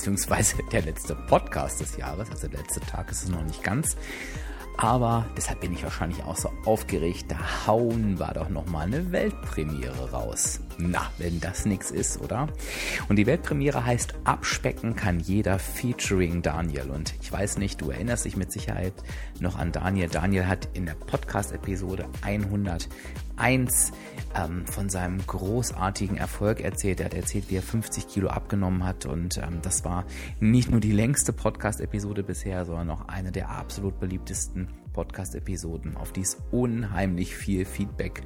beziehungsweise der letzte Podcast des Jahres. Also der letzte Tag ist es noch nicht ganz. Aber deshalb bin ich wahrscheinlich auch so aufgeregt. Da hauen wir doch nochmal eine Weltpremiere raus. Na, wenn das nichts ist, oder? Und die Weltpremiere heißt Abspecken kann jeder featuring Daniel. Und ich weiß nicht, du erinnerst dich mit Sicherheit noch an Daniel. Daniel hat in der Podcast-Episode 101 ähm, von seinem großartigen Erfolg erzählt. Er hat erzählt, wie er 50 Kilo abgenommen hat. Und ähm, das war nicht nur die längste Podcast-Episode bisher, sondern auch eine der absolut beliebtesten Podcast-Episoden, auf die es unheimlich viel Feedback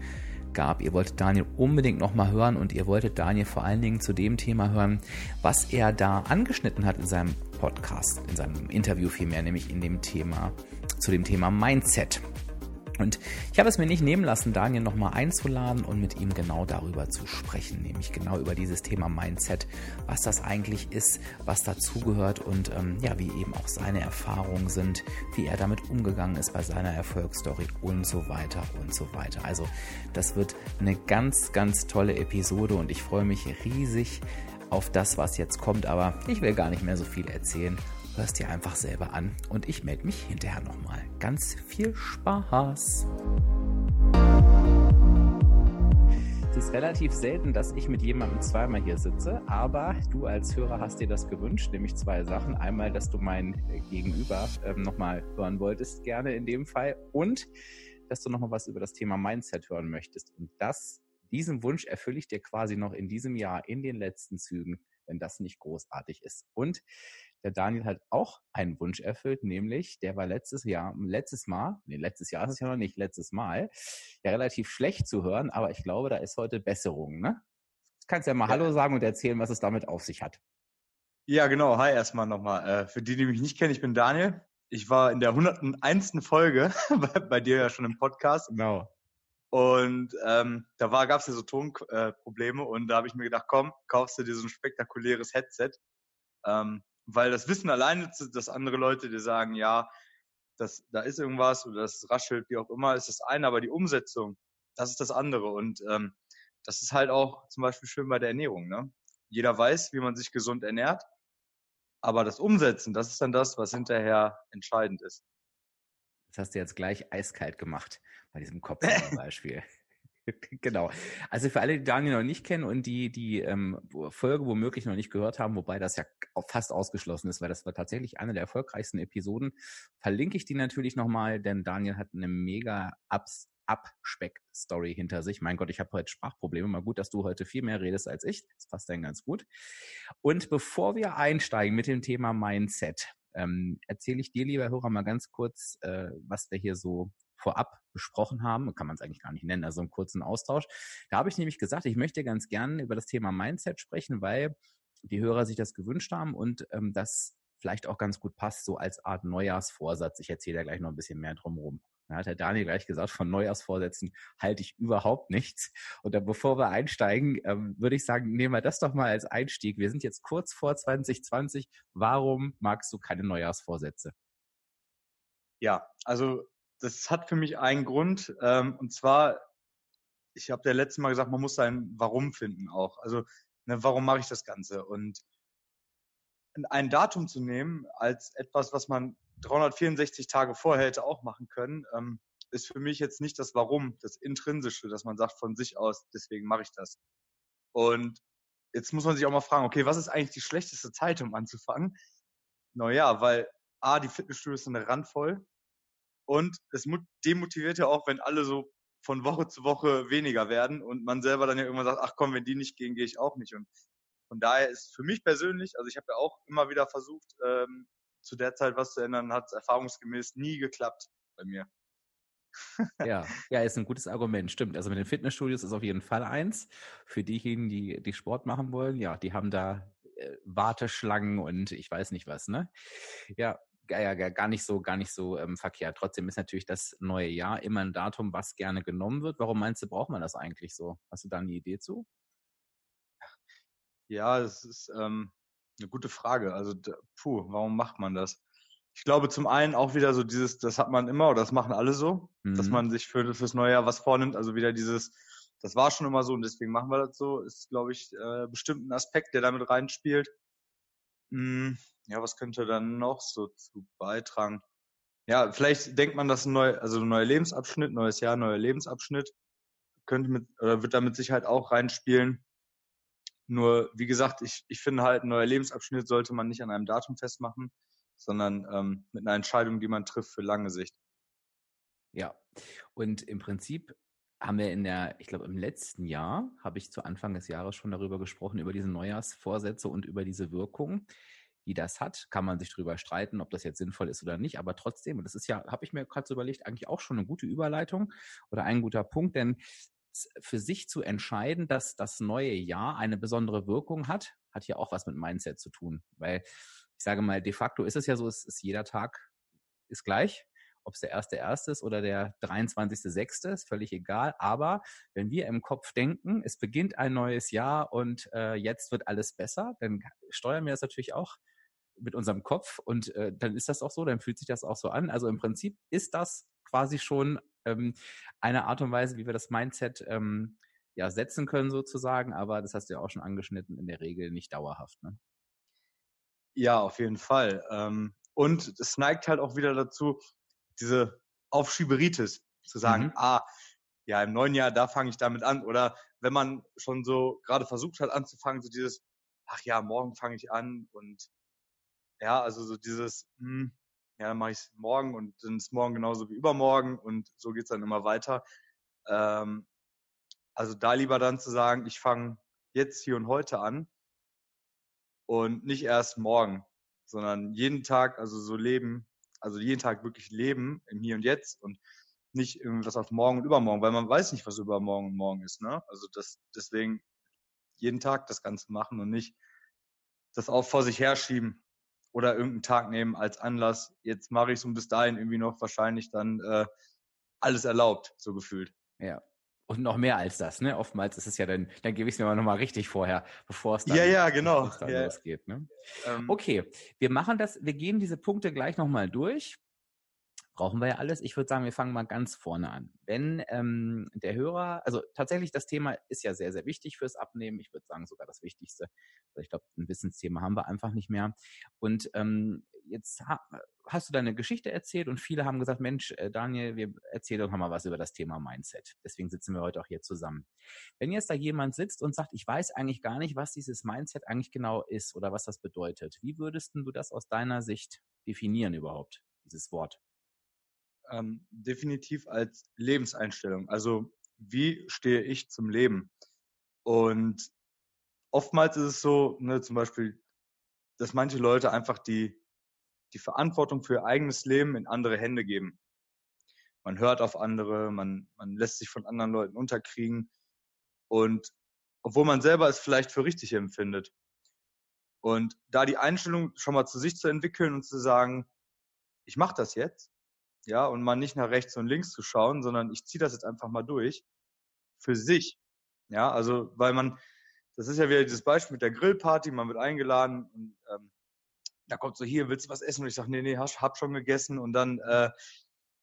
gab. Ihr wolltet Daniel unbedingt nochmal hören und ihr wolltet Daniel vor allen Dingen zu dem Thema hören, was er da angeschnitten hat in seinem Podcast, in seinem Interview vielmehr, nämlich in dem Thema, zu dem Thema Mindset. Und ich habe es mir nicht nehmen lassen, Daniel nochmal einzuladen und mit ihm genau darüber zu sprechen, nämlich genau über dieses Thema Mindset, was das eigentlich ist, was dazugehört und ähm, ja, wie eben auch seine Erfahrungen sind, wie er damit umgegangen ist bei seiner Erfolgsstory und so weiter und so weiter. Also das wird eine ganz, ganz tolle Episode und ich freue mich riesig auf das, was jetzt kommt, aber ich will gar nicht mehr so viel erzählen hörst dir einfach selber an und ich melde mich hinterher nochmal. Ganz viel Spaß! Es ist relativ selten, dass ich mit jemandem zweimal hier sitze, aber du als Hörer hast dir das gewünscht, nämlich zwei Sachen. Einmal, dass du mein Gegenüber ähm, nochmal hören wolltest, gerne in dem Fall, und dass du nochmal was über das Thema Mindset hören möchtest. Und das, diesen Wunsch erfülle ich dir quasi noch in diesem Jahr in den letzten Zügen, wenn das nicht großartig ist. Und der Daniel hat auch einen Wunsch erfüllt, nämlich der war letztes Jahr, letztes Mal, nee, letztes Jahr ist es ja noch nicht, letztes Mal, ja relativ schlecht zu hören, aber ich glaube, da ist heute Besserung, ne? Du kannst ja mal ja. Hallo sagen und erzählen, was es damit auf sich hat. Ja, genau. Hi erstmal nochmal. Äh, für die, die mich nicht kennen, ich bin Daniel. Ich war in der 101. Folge bei, bei dir ja schon im Podcast. Genau. Und ähm, da gab es ja so Tonprobleme äh, und da habe ich mir gedacht, komm, kaufst du dir so ein spektakuläres Headset. Ähm, weil das Wissen alleine, dass andere Leute dir sagen, ja, das, da ist irgendwas oder das raschelt, wie auch immer, ist das eine, aber die Umsetzung, das ist das andere. Und ähm, das ist halt auch zum Beispiel schön bei der Ernährung. Ne? Jeder weiß, wie man sich gesund ernährt, aber das Umsetzen, das ist dann das, was hinterher entscheidend ist. Das hast du jetzt gleich eiskalt gemacht bei diesem Kopf zum Beispiel. genau. Also für alle, die Daniel noch nicht kennen und die die ähm, Folge womöglich noch nicht gehört haben, wobei das ja fast ausgeschlossen ist, weil das war tatsächlich eine der erfolgreichsten Episoden, verlinke ich die natürlich nochmal, denn Daniel hat eine mega Abs Abspeck-Story hinter sich. Mein Gott, ich habe heute Sprachprobleme. Mal gut, dass du heute viel mehr redest als ich. Das passt dann ganz gut. Und bevor wir einsteigen mit dem Thema Mindset, ähm, erzähle ich dir, lieber Hörer, mal ganz kurz, äh, was wir hier so vorab besprochen haben, kann man es eigentlich gar nicht nennen, also einen kurzen Austausch. Da habe ich nämlich gesagt, ich möchte ganz gerne über das Thema Mindset sprechen, weil die Hörer sich das gewünscht haben und ähm, das vielleicht auch ganz gut passt, so als Art Neujahrsvorsatz. Ich erzähle da gleich noch ein bisschen mehr drumherum. Da hat der Daniel gleich gesagt, von Neujahrsvorsätzen halte ich überhaupt nichts. Und dann, bevor wir einsteigen, ähm, würde ich sagen, nehmen wir das doch mal als Einstieg. Wir sind jetzt kurz vor 2020. Warum magst du keine Neujahrsvorsätze? Ja, also das hat für mich einen Grund. Ähm, und zwar, ich habe ja letztes Mal gesagt, man muss sein Warum finden auch. Also, ne, warum mache ich das Ganze? Und ein Datum zu nehmen als etwas, was man 364 Tage vorher hätte auch machen können, ähm, ist für mich jetzt nicht das Warum, das Intrinsische, dass man sagt von sich aus, deswegen mache ich das. Und jetzt muss man sich auch mal fragen, okay, was ist eigentlich die schlechteste Zeit, um anzufangen? Naja, weil A, die Fitnessstudios sind randvoll und es demotiviert ja auch, wenn alle so von Woche zu Woche weniger werden und man selber dann ja irgendwann sagt, ach komm, wenn die nicht gehen, gehe ich auch nicht. Und von daher ist für mich persönlich, also ich habe ja auch immer wieder versucht, ähm, zu der Zeit was zu ändern, hat es erfahrungsgemäß nie geklappt bei mir. ja, ja, ist ein gutes Argument, stimmt. Also mit den Fitnessstudios ist auf jeden Fall eins. Für diejenigen, die, die Sport machen wollen, ja, die haben da äh, Warteschlangen und ich weiß nicht was, ne? Ja, ja, gar nicht so, gar nicht so ähm, verkehrt. Trotzdem ist natürlich das neue Jahr immer ein Datum, was gerne genommen wird. Warum meinst du, braucht man das eigentlich so? Hast du da eine Idee zu? Ja, das ist ähm, eine gute Frage. Also, puh, warum macht man das? Ich glaube zum einen auch wieder so dieses, das hat man immer oder das machen alle so, mhm. dass man sich für fürs neue Jahr was vornimmt. Also wieder dieses, das war schon immer so und deswegen machen wir das so, ist, glaube ich, äh, bestimmt ein Aspekt, der damit reinspielt. Hm, ja, was könnte dann noch so zu beitragen? Ja, vielleicht denkt man, dass ein neuer, also ein neuer Lebensabschnitt, neues Jahr, neuer Lebensabschnitt, könnte mit, oder wird da mit Sicherheit auch reinspielen. Nur, wie gesagt, ich, ich finde halt, ein neuer Lebensabschnitt sollte man nicht an einem Datum festmachen, sondern ähm, mit einer Entscheidung, die man trifft für lange Sicht. Ja, und im Prinzip haben wir in der, ich glaube, im letzten Jahr habe ich zu Anfang des Jahres schon darüber gesprochen, über diese Neujahrsvorsätze und über diese Wirkung die das hat, kann man sich darüber streiten, ob das jetzt sinnvoll ist oder nicht. Aber trotzdem, und das ist ja, habe ich mir gerade so überlegt, eigentlich auch schon eine gute Überleitung oder ein guter Punkt, denn für sich zu entscheiden, dass das neue Jahr eine besondere Wirkung hat, hat ja auch was mit Mindset zu tun. Weil ich sage mal, de facto ist es ja so, es ist jeder Tag ist gleich. Ob es der erste erste ist oder der 23.6. ist völlig egal. Aber wenn wir im Kopf denken, es beginnt ein neues Jahr und äh, jetzt wird alles besser, dann steuern wir das natürlich auch mit unserem Kopf und äh, dann ist das auch so, dann fühlt sich das auch so an. Also im Prinzip ist das quasi schon ähm, eine Art und Weise, wie wir das Mindset ähm, ja setzen können sozusagen, aber das hast du ja auch schon angeschnitten, in der Regel nicht dauerhaft. Ne? Ja, auf jeden Fall. Ähm, und es neigt halt auch wieder dazu, diese Aufschieberitis zu sagen, mhm. ah, ja, im neuen Jahr, da fange ich damit an. Oder wenn man schon so gerade versucht hat anzufangen, so dieses, ach ja, morgen fange ich an und ja, also so dieses, hm, ja, dann mache ich es morgen und dann ist morgen genauso wie übermorgen und so geht's dann immer weiter. Ähm, also da lieber dann zu sagen, ich fange jetzt hier und heute an und nicht erst morgen, sondern jeden Tag, also so leben, also jeden Tag wirklich leben im Hier und Jetzt und nicht irgendwas auf morgen und übermorgen, weil man weiß nicht, was übermorgen und morgen ist, ne? Also das, deswegen jeden Tag das Ganze machen und nicht das auch vor sich herschieben oder irgendeinen Tag nehmen als Anlass. Jetzt mache ich es und bis dahin irgendwie noch wahrscheinlich dann äh, alles erlaubt, so gefühlt. Ja. Und noch mehr als das, ne? Oftmals ist es ja dann, dann gebe ich es mir mal nochmal richtig vorher, bevor es dann, ja, ja, genau. dann ja. losgeht. Ne? Ähm, okay, wir machen das, wir gehen diese Punkte gleich nochmal durch brauchen wir ja alles. Ich würde sagen, wir fangen mal ganz vorne an. Wenn ähm, der Hörer, also tatsächlich das Thema ist ja sehr, sehr wichtig fürs Abnehmen. Ich würde sagen, sogar das Wichtigste. Also ich glaube, ein Wissensthema haben wir einfach nicht mehr. Und ähm, jetzt ha hast du deine Geschichte erzählt und viele haben gesagt, Mensch, äh, Daniel, wir erzählen doch mal was über das Thema Mindset. Deswegen sitzen wir heute auch hier zusammen. Wenn jetzt da jemand sitzt und sagt, ich weiß eigentlich gar nicht, was dieses Mindset eigentlich genau ist oder was das bedeutet, wie würdest du das aus deiner Sicht definieren überhaupt, dieses Wort? Ähm, definitiv als Lebenseinstellung. Also wie stehe ich zum Leben? Und oftmals ist es so, ne, zum Beispiel, dass manche Leute einfach die, die Verantwortung für ihr eigenes Leben in andere Hände geben. Man hört auf andere, man, man lässt sich von anderen Leuten unterkriegen. Und obwohl man selber es vielleicht für richtig empfindet. Und da die Einstellung schon mal zu sich zu entwickeln und zu sagen, ich mache das jetzt ja, und mal nicht nach rechts und links zu schauen, sondern ich ziehe das jetzt einfach mal durch für sich. Ja, also weil man, das ist ja wieder dieses Beispiel mit der Grillparty, man wird eingeladen und ähm, da kommt so hier, willst du was essen? Und ich sage, nee, nee, hab, hab schon gegessen und dann äh,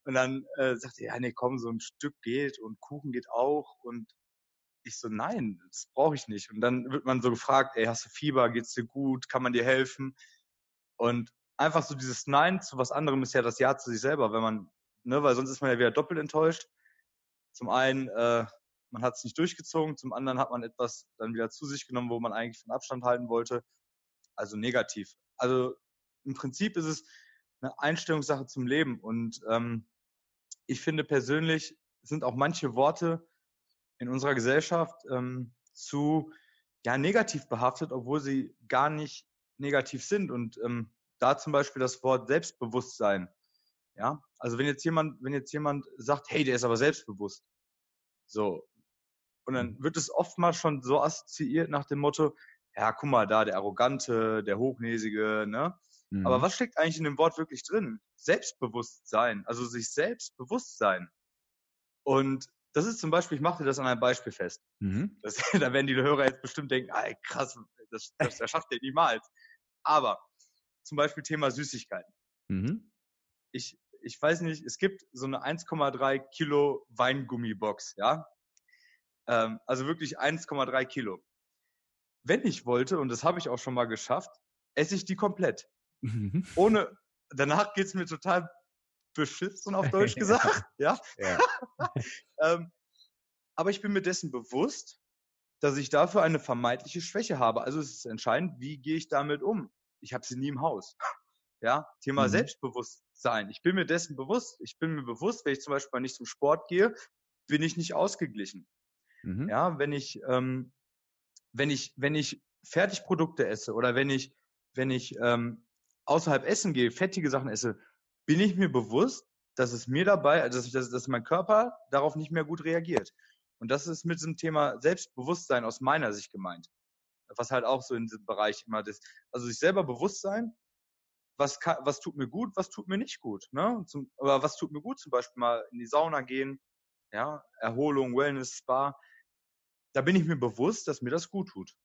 und dann äh, sagt er, ja, nee, komm, so ein Stück geht und Kuchen geht auch und ich so, nein, das brauche ich nicht. Und dann wird man so gefragt, ey, hast du Fieber, geht's dir gut, kann man dir helfen? Und einfach so dieses Nein zu was anderem ist ja das Ja zu sich selber, wenn man, ne, weil sonst ist man ja wieder doppelt enttäuscht. Zum einen, äh, man hat es nicht durchgezogen, zum anderen hat man etwas dann wieder zu sich genommen, wo man eigentlich von Abstand halten wollte. Also negativ. Also im Prinzip ist es eine Einstellungssache zum Leben und ähm, ich finde persönlich sind auch manche Worte in unserer Gesellschaft ähm, zu ja negativ behaftet, obwohl sie gar nicht negativ sind und ähm, da zum Beispiel das Wort Selbstbewusstsein. Ja, also wenn jetzt jemand, wenn jetzt jemand sagt, hey, der ist aber selbstbewusst, so, und dann mhm. wird es oftmals schon so assoziiert nach dem Motto, ja, guck mal da, der Arrogante, der Hochnäsige, ne? Mhm. Aber was steckt eigentlich in dem Wort wirklich drin? Selbstbewusstsein, also sich selbst bewusst sein. Und das ist zum Beispiel, ich mache dir das an einem Beispiel fest. Mhm. Das, da werden die Hörer jetzt bestimmt denken, ey, krass, das, das, das schafft ihr niemals. Aber zum Beispiel Thema Süßigkeiten. Mhm. Ich, ich weiß nicht, es gibt so eine 1,3 Kilo Weingummibox, ja. Ähm, also wirklich 1,3 Kilo. Wenn ich wollte, und das habe ich auch schon mal geschafft, esse ich die komplett. Mhm. Ohne, danach geht's mir total beschissen auf Deutsch gesagt, ja. Ja. Ähm, aber ich bin mir dessen bewusst, dass ich dafür eine vermeintliche Schwäche habe. Also es ist entscheidend, wie gehe ich damit um? Ich habe sie nie im Haus. Ja, Thema Mhm. Selbstbewusstsein. Ich bin mir dessen bewusst. Ich bin mir bewusst, wenn ich zum Beispiel nicht zum Sport gehe, bin ich nicht ausgeglichen. Mhm. Ja, wenn ich, ähm, wenn ich, wenn ich Fertigprodukte esse oder wenn ich, wenn ich ähm, außerhalb essen gehe, fettige Sachen esse, bin ich mir bewusst, dass es mir dabei, also dass, dass, dass mein Körper darauf nicht mehr gut reagiert. Und das ist mit diesem Thema Selbstbewusstsein aus meiner Sicht gemeint. Was halt auch so in diesem Bereich immer das, also sich selber bewusst sein, was, kann, was tut mir gut, was tut mir nicht gut. Ne? Zum, oder was tut mir gut, zum Beispiel mal in die Sauna gehen, ja, Erholung, Wellness, Spa. Da bin ich mir bewusst, dass mir das gut tut.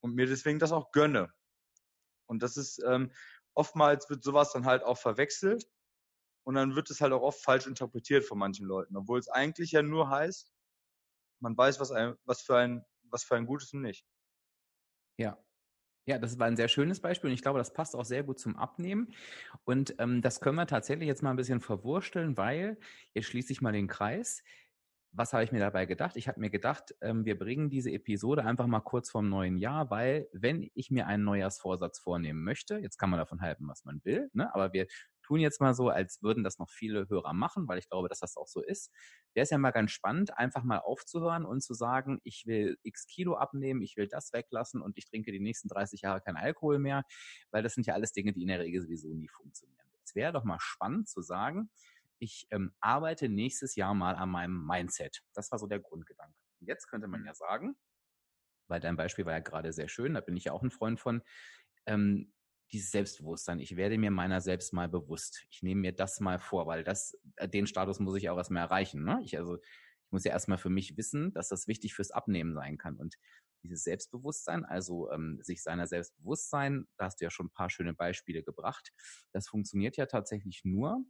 Und mir deswegen das auch gönne. Und das ist, ähm, oftmals wird sowas dann halt auch verwechselt. Und dann wird es halt auch oft falsch interpretiert von manchen Leuten. Obwohl es eigentlich ja nur heißt, man weiß, was, ein, was, für, ein, was für ein Gutes und nicht. Ja. Ja, das war ein sehr schönes Beispiel und ich glaube, das passt auch sehr gut zum Abnehmen. Und ähm, das können wir tatsächlich jetzt mal ein bisschen verwursteln, weil jetzt schließe ich mal den Kreis. Was habe ich mir dabei gedacht? Ich habe mir gedacht, ähm, wir bringen diese Episode einfach mal kurz vorm neuen Jahr, weil wenn ich mir einen Neujahrsvorsatz vornehmen möchte, jetzt kann man davon halten, was man will, ne? aber wir tun jetzt mal so, als würden das noch viele Hörer machen, weil ich glaube, dass das auch so ist. Wäre es ja mal ganz spannend, einfach mal aufzuhören und zu sagen, ich will x Kilo abnehmen, ich will das weglassen und ich trinke die nächsten 30 Jahre kein Alkohol mehr, weil das sind ja alles Dinge, die in der Regel sowieso nie funktionieren. Es wäre doch mal spannend zu sagen, ich ähm, arbeite nächstes Jahr mal an meinem Mindset. Das war so der Grundgedanke. Und jetzt könnte man ja sagen, weil dein Beispiel war ja gerade sehr schön, da bin ich ja auch ein Freund von, ähm, dieses Selbstbewusstsein. Ich werde mir meiner selbst mal bewusst. Ich nehme mir das mal vor, weil das, äh, den Status muss ich auch erstmal erreichen. Ne? Ich, also, ich muss ja erstmal für mich wissen, dass das wichtig fürs Abnehmen sein kann. Und dieses Selbstbewusstsein, also ähm, sich seiner selbst bewusst sein, da hast du ja schon ein paar schöne Beispiele gebracht. Das funktioniert ja tatsächlich nur,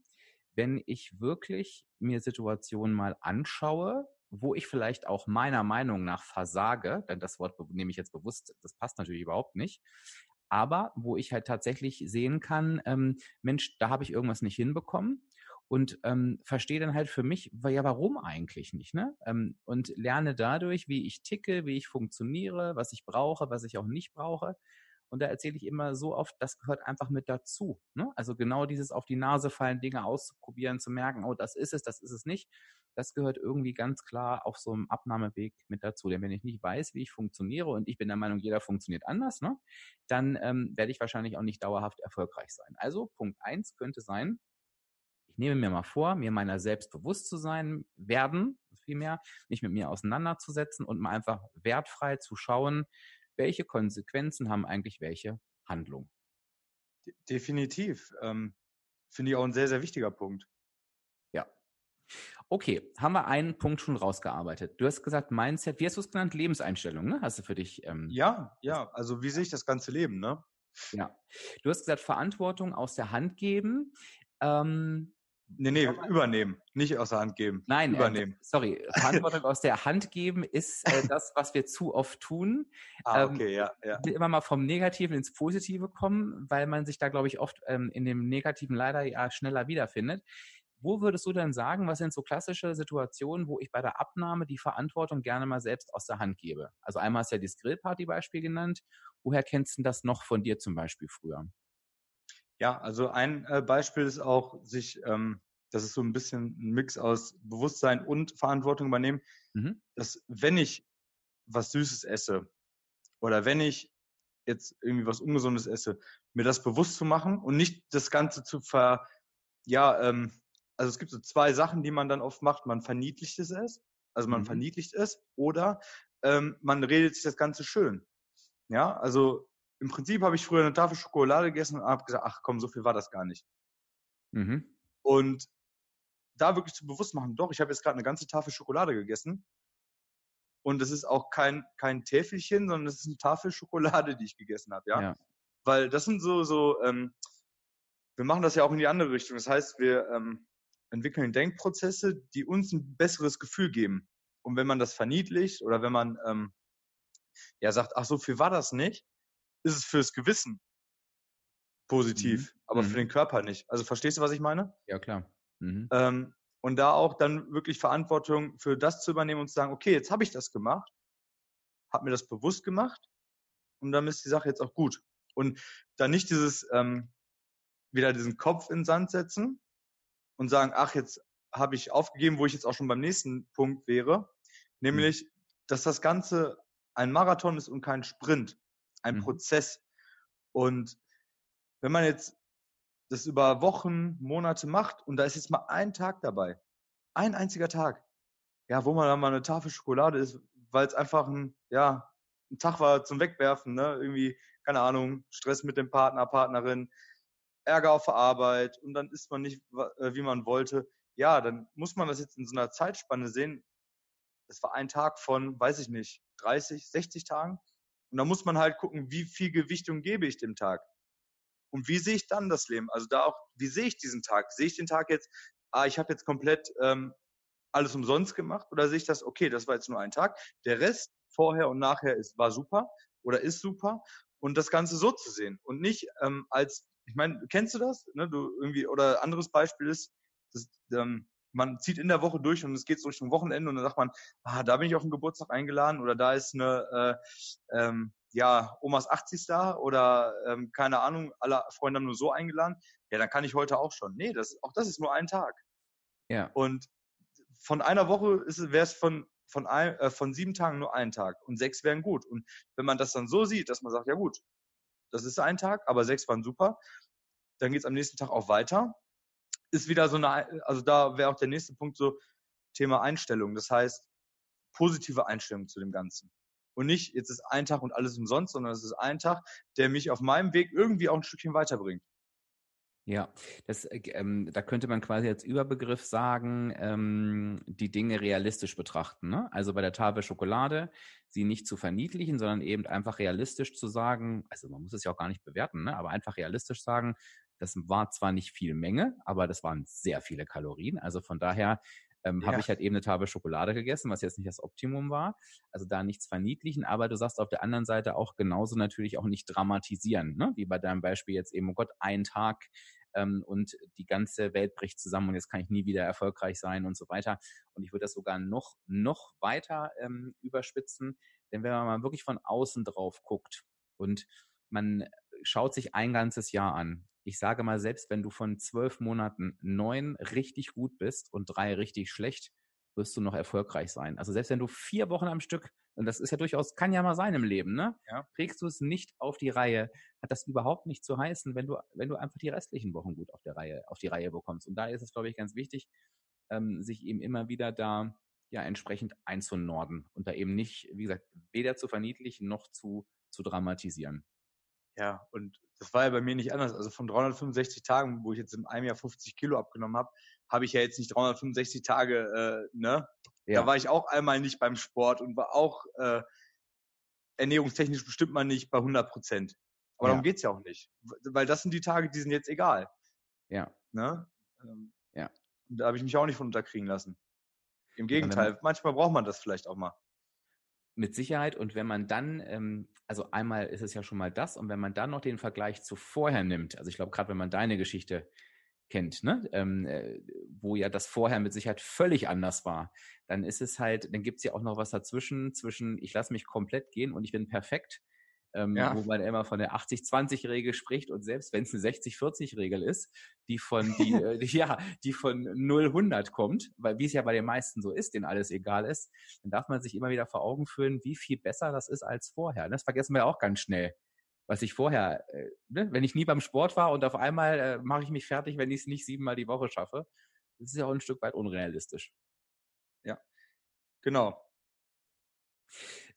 wenn ich wirklich mir Situationen mal anschaue, wo ich vielleicht auch meiner Meinung nach versage, denn das Wort nehme ich jetzt bewusst, das passt natürlich überhaupt nicht, aber wo ich halt tatsächlich sehen kann, ähm, Mensch, da habe ich irgendwas nicht hinbekommen und ähm, verstehe dann halt für mich, ja, warum eigentlich nicht, ne? Ähm, und lerne dadurch, wie ich ticke, wie ich funktioniere, was ich brauche, was ich auch nicht brauche. Und da erzähle ich immer so oft, das gehört einfach mit dazu. Ne? Also genau dieses auf die Nase fallen, Dinge auszuprobieren, zu merken, oh, das ist es, das ist es nicht. Das gehört irgendwie ganz klar auf so einem Abnahmeweg mit dazu. Denn wenn ich nicht weiß, wie ich funktioniere und ich bin der Meinung, jeder funktioniert anders, ne, dann ähm, werde ich wahrscheinlich auch nicht dauerhaft erfolgreich sein. Also Punkt eins könnte sein, ich nehme mir mal vor, mir meiner selbst bewusst zu sein, werden, vielmehr, mich mit mir auseinanderzusetzen und mal einfach wertfrei zu schauen, welche Konsequenzen haben eigentlich welche Handlungen. Definitiv. Ähm, Finde ich auch ein sehr, sehr wichtiger Punkt. Ja. Okay, haben wir einen Punkt schon rausgearbeitet. Du hast gesagt, Mindset, wie hast du es genannt? Lebenseinstellung, ne? Hast du für dich? Ähm, ja, ja. Also wie sehe ich das ganze Leben, ne? Ja. Du hast gesagt, Verantwortung aus der Hand geben. Ähm, Nee, nee, übernehmen. Nicht aus der Hand geben. Nein, übernehmen. Äh, sorry, Verantwortung aus der Hand geben ist äh, das, was wir zu oft tun. Ah, okay, ja, ja. will immer mal vom Negativen ins Positive kommen, weil man sich da, glaube ich, oft ähm, in dem Negativen leider ja schneller wiederfindet. Wo würdest du denn sagen, was sind so klassische Situationen, wo ich bei der Abnahme die Verantwortung gerne mal selbst aus der Hand gebe? Also einmal hast du ja das Grillparty-Beispiel genannt. Woher kennst du das noch von dir zum Beispiel früher? Ja, also ein äh, Beispiel ist auch, sich, ähm, das ist so ein bisschen ein Mix aus Bewusstsein und Verantwortung übernehmen, Mhm. dass wenn ich was Süßes esse oder wenn ich jetzt irgendwie was Ungesundes esse, mir das bewusst zu machen und nicht das Ganze zu ver, ja, ähm, also es gibt so zwei Sachen, die man dann oft macht. Man verniedlicht es, also man Mhm. verniedlicht es oder ähm, man redet sich das Ganze schön. Ja, also im Prinzip habe ich früher eine Tafel Schokolade gegessen und habe gesagt, ach komm, so viel war das gar nicht. Mhm. Und da wirklich zu bewusst machen, doch, ich habe jetzt gerade eine ganze Tafel Schokolade gegessen. Und es ist auch kein, kein Täfelchen, sondern es ist eine Tafel Schokolade, die ich gegessen habe, ja? ja. Weil das sind so, so, ähm, wir machen das ja auch in die andere Richtung. Das heißt, wir ähm, entwickeln Denkprozesse, die uns ein besseres Gefühl geben. Und wenn man das verniedlicht oder wenn man ähm, ja sagt, ach so viel war das nicht, ist es fürs Gewissen positiv, mhm. aber mhm. für den Körper nicht. Also verstehst du, was ich meine? Ja, klar. Mhm. Ähm, und da auch dann wirklich Verantwortung für das zu übernehmen und zu sagen, okay, jetzt habe ich das gemacht, habe mir das bewusst gemacht und dann ist die Sache jetzt auch gut. Und dann nicht dieses ähm, wieder diesen Kopf in den Sand setzen und sagen, ach, jetzt habe ich aufgegeben, wo ich jetzt auch schon beim nächsten Punkt wäre, mhm. nämlich, mhm. dass das Ganze ein Marathon ist und kein Sprint, ein mhm. Prozess. Und wenn man jetzt das über Wochen, Monate macht und da ist jetzt mal ein Tag dabei, ein einziger Tag, ja, wo man dann mal eine Tafel Schokolade ist, weil es einfach ein, ja, ein Tag war zum Wegwerfen, ne? Irgendwie, keine Ahnung, Stress mit dem Partner, Partnerin, Ärger auf der Arbeit und dann isst man nicht, äh, wie man wollte. Ja, dann muss man das jetzt in so einer Zeitspanne sehen. Das war ein Tag von, weiß ich nicht, 30, 60 Tagen. Und da muss man halt gucken, wie viel Gewichtung gebe ich dem Tag. Und wie sehe ich dann das Leben? Also da auch, wie sehe ich diesen Tag? Sehe ich den Tag jetzt, ah, ich habe jetzt komplett ähm, alles umsonst gemacht? Oder sehe ich das, okay, das war jetzt nur ein Tag. Der Rest vorher und nachher ist, war super oder ist super. Und das Ganze so zu sehen und nicht ähm, als, ich meine, kennst du das? Ne? Du irgendwie, oder anderes Beispiel ist, das, ähm, man zieht in der Woche durch und es geht so Richtung Wochenende und dann sagt man, ah, da bin ich auf den Geburtstag eingeladen oder da ist eine, äh, ähm, ja, Omas 80. da oder ähm, keine Ahnung, alle Freunde haben nur so eingeladen, ja, dann kann ich heute auch schon. Nee, das, auch das ist nur ein Tag. Ja. Und von einer Woche wäre es von, von, ein, äh, von sieben Tagen nur ein Tag und sechs wären gut. Und wenn man das dann so sieht, dass man sagt, ja gut, das ist ein Tag, aber sechs waren super, dann geht es am nächsten Tag auch weiter ist wieder so eine, also da wäre auch der nächste Punkt so Thema Einstellung. Das heißt, positive Einstellung zu dem Ganzen. Und nicht, jetzt ist ein Tag und alles umsonst, sondern es ist ein Tag, der mich auf meinem Weg irgendwie auch ein Stückchen weiterbringt. Ja, das, äh, ähm, da könnte man quasi als Überbegriff sagen, ähm, die Dinge realistisch betrachten. Ne? Also bei der Tafel Schokolade, sie nicht zu verniedlichen, sondern eben einfach realistisch zu sagen, also man muss es ja auch gar nicht bewerten, ne? aber einfach realistisch sagen, das war zwar nicht viel Menge, aber das waren sehr viele Kalorien. Also von daher ähm, ja. habe ich halt eben eine Tafel Schokolade gegessen, was jetzt nicht das Optimum war. Also da nichts verniedlichen, aber du sagst auf der anderen Seite auch genauso natürlich auch nicht dramatisieren, ne? wie bei deinem Beispiel jetzt eben, oh Gott, ein Tag ähm, und die ganze Welt bricht zusammen und jetzt kann ich nie wieder erfolgreich sein und so weiter. Und ich würde das sogar noch, noch weiter ähm, überspitzen, denn wenn man mal wirklich von außen drauf guckt und man schaut sich ein ganzes Jahr an, ich sage mal, selbst wenn du von zwölf Monaten neun richtig gut bist und drei richtig schlecht, wirst du noch erfolgreich sein. Also selbst wenn du vier Wochen am Stück, und das ist ja durchaus, kann ja mal sein im Leben, ne? Ja. Kriegst du es nicht auf die Reihe, hat das überhaupt nicht zu heißen, wenn du, wenn du einfach die restlichen Wochen gut auf der Reihe, auf die Reihe bekommst. Und da ist es, glaube ich, ganz wichtig, ähm, sich eben immer wieder da ja entsprechend einzunorden und da eben nicht, wie gesagt, weder zu verniedlichen noch zu, zu dramatisieren. Ja, und das war ja bei mir nicht anders. Also von 365 Tagen, wo ich jetzt in einem Jahr 50 Kilo abgenommen habe, habe ich ja jetzt nicht 365 Tage, äh, ne? Ja. Da war ich auch einmal nicht beim Sport und war auch äh, ernährungstechnisch bestimmt mal nicht bei 100 Prozent. Aber ja. darum geht's ja auch nicht. Weil das sind die Tage, die sind jetzt egal. Ja. Ne? Ähm, ja. Da habe ich mich auch nicht von unterkriegen lassen. Im Gegenteil, manchmal braucht man das vielleicht auch mal. Mit Sicherheit. Und wenn man dann, ähm, also einmal ist es ja schon mal das, und wenn man dann noch den Vergleich zu vorher nimmt, also ich glaube, gerade wenn man deine Geschichte kennt, ne? Ähm, äh, wo ja das vorher mit Sicherheit völlig anders war, dann ist es halt, dann gibt es ja auch noch was dazwischen, zwischen ich lasse mich komplett gehen und ich bin perfekt ähm, ja. wo man immer von der 80-20-Regel spricht und selbst wenn es eine 60-40-Regel ist, die von die, äh, ja, die von 0-100 kommt, weil wie es ja bei den meisten so ist, denen alles egal ist, dann darf man sich immer wieder vor Augen führen, wie viel besser das ist als vorher. Das vergessen wir auch ganz schnell. Was ich vorher, äh, ne, wenn ich nie beim Sport war und auf einmal äh, mache ich mich fertig, wenn ich es nicht siebenmal die Woche schaffe, das ist ja auch ein Stück weit unrealistisch. Ja, genau.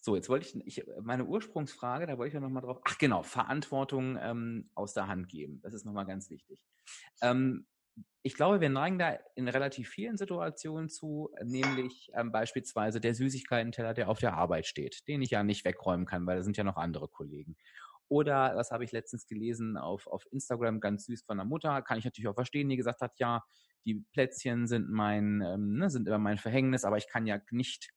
So, jetzt wollte ich, ich meine Ursprungsfrage, da wollte ich ja nochmal drauf. Ach genau, Verantwortung ähm, aus der Hand geben. Das ist nochmal ganz wichtig. Ähm, ich glaube, wir neigen da in relativ vielen Situationen zu, nämlich ähm, beispielsweise der Süßigkeitenteller, der auf der Arbeit steht, den ich ja nicht wegräumen kann, weil da sind ja noch andere Kollegen. Oder, das habe ich letztens gelesen auf, auf Instagram, ganz süß von der Mutter, kann ich natürlich auch verstehen, die gesagt hat, ja, die Plätzchen sind mein, ähm, ne, sind immer mein Verhängnis, aber ich kann ja nicht,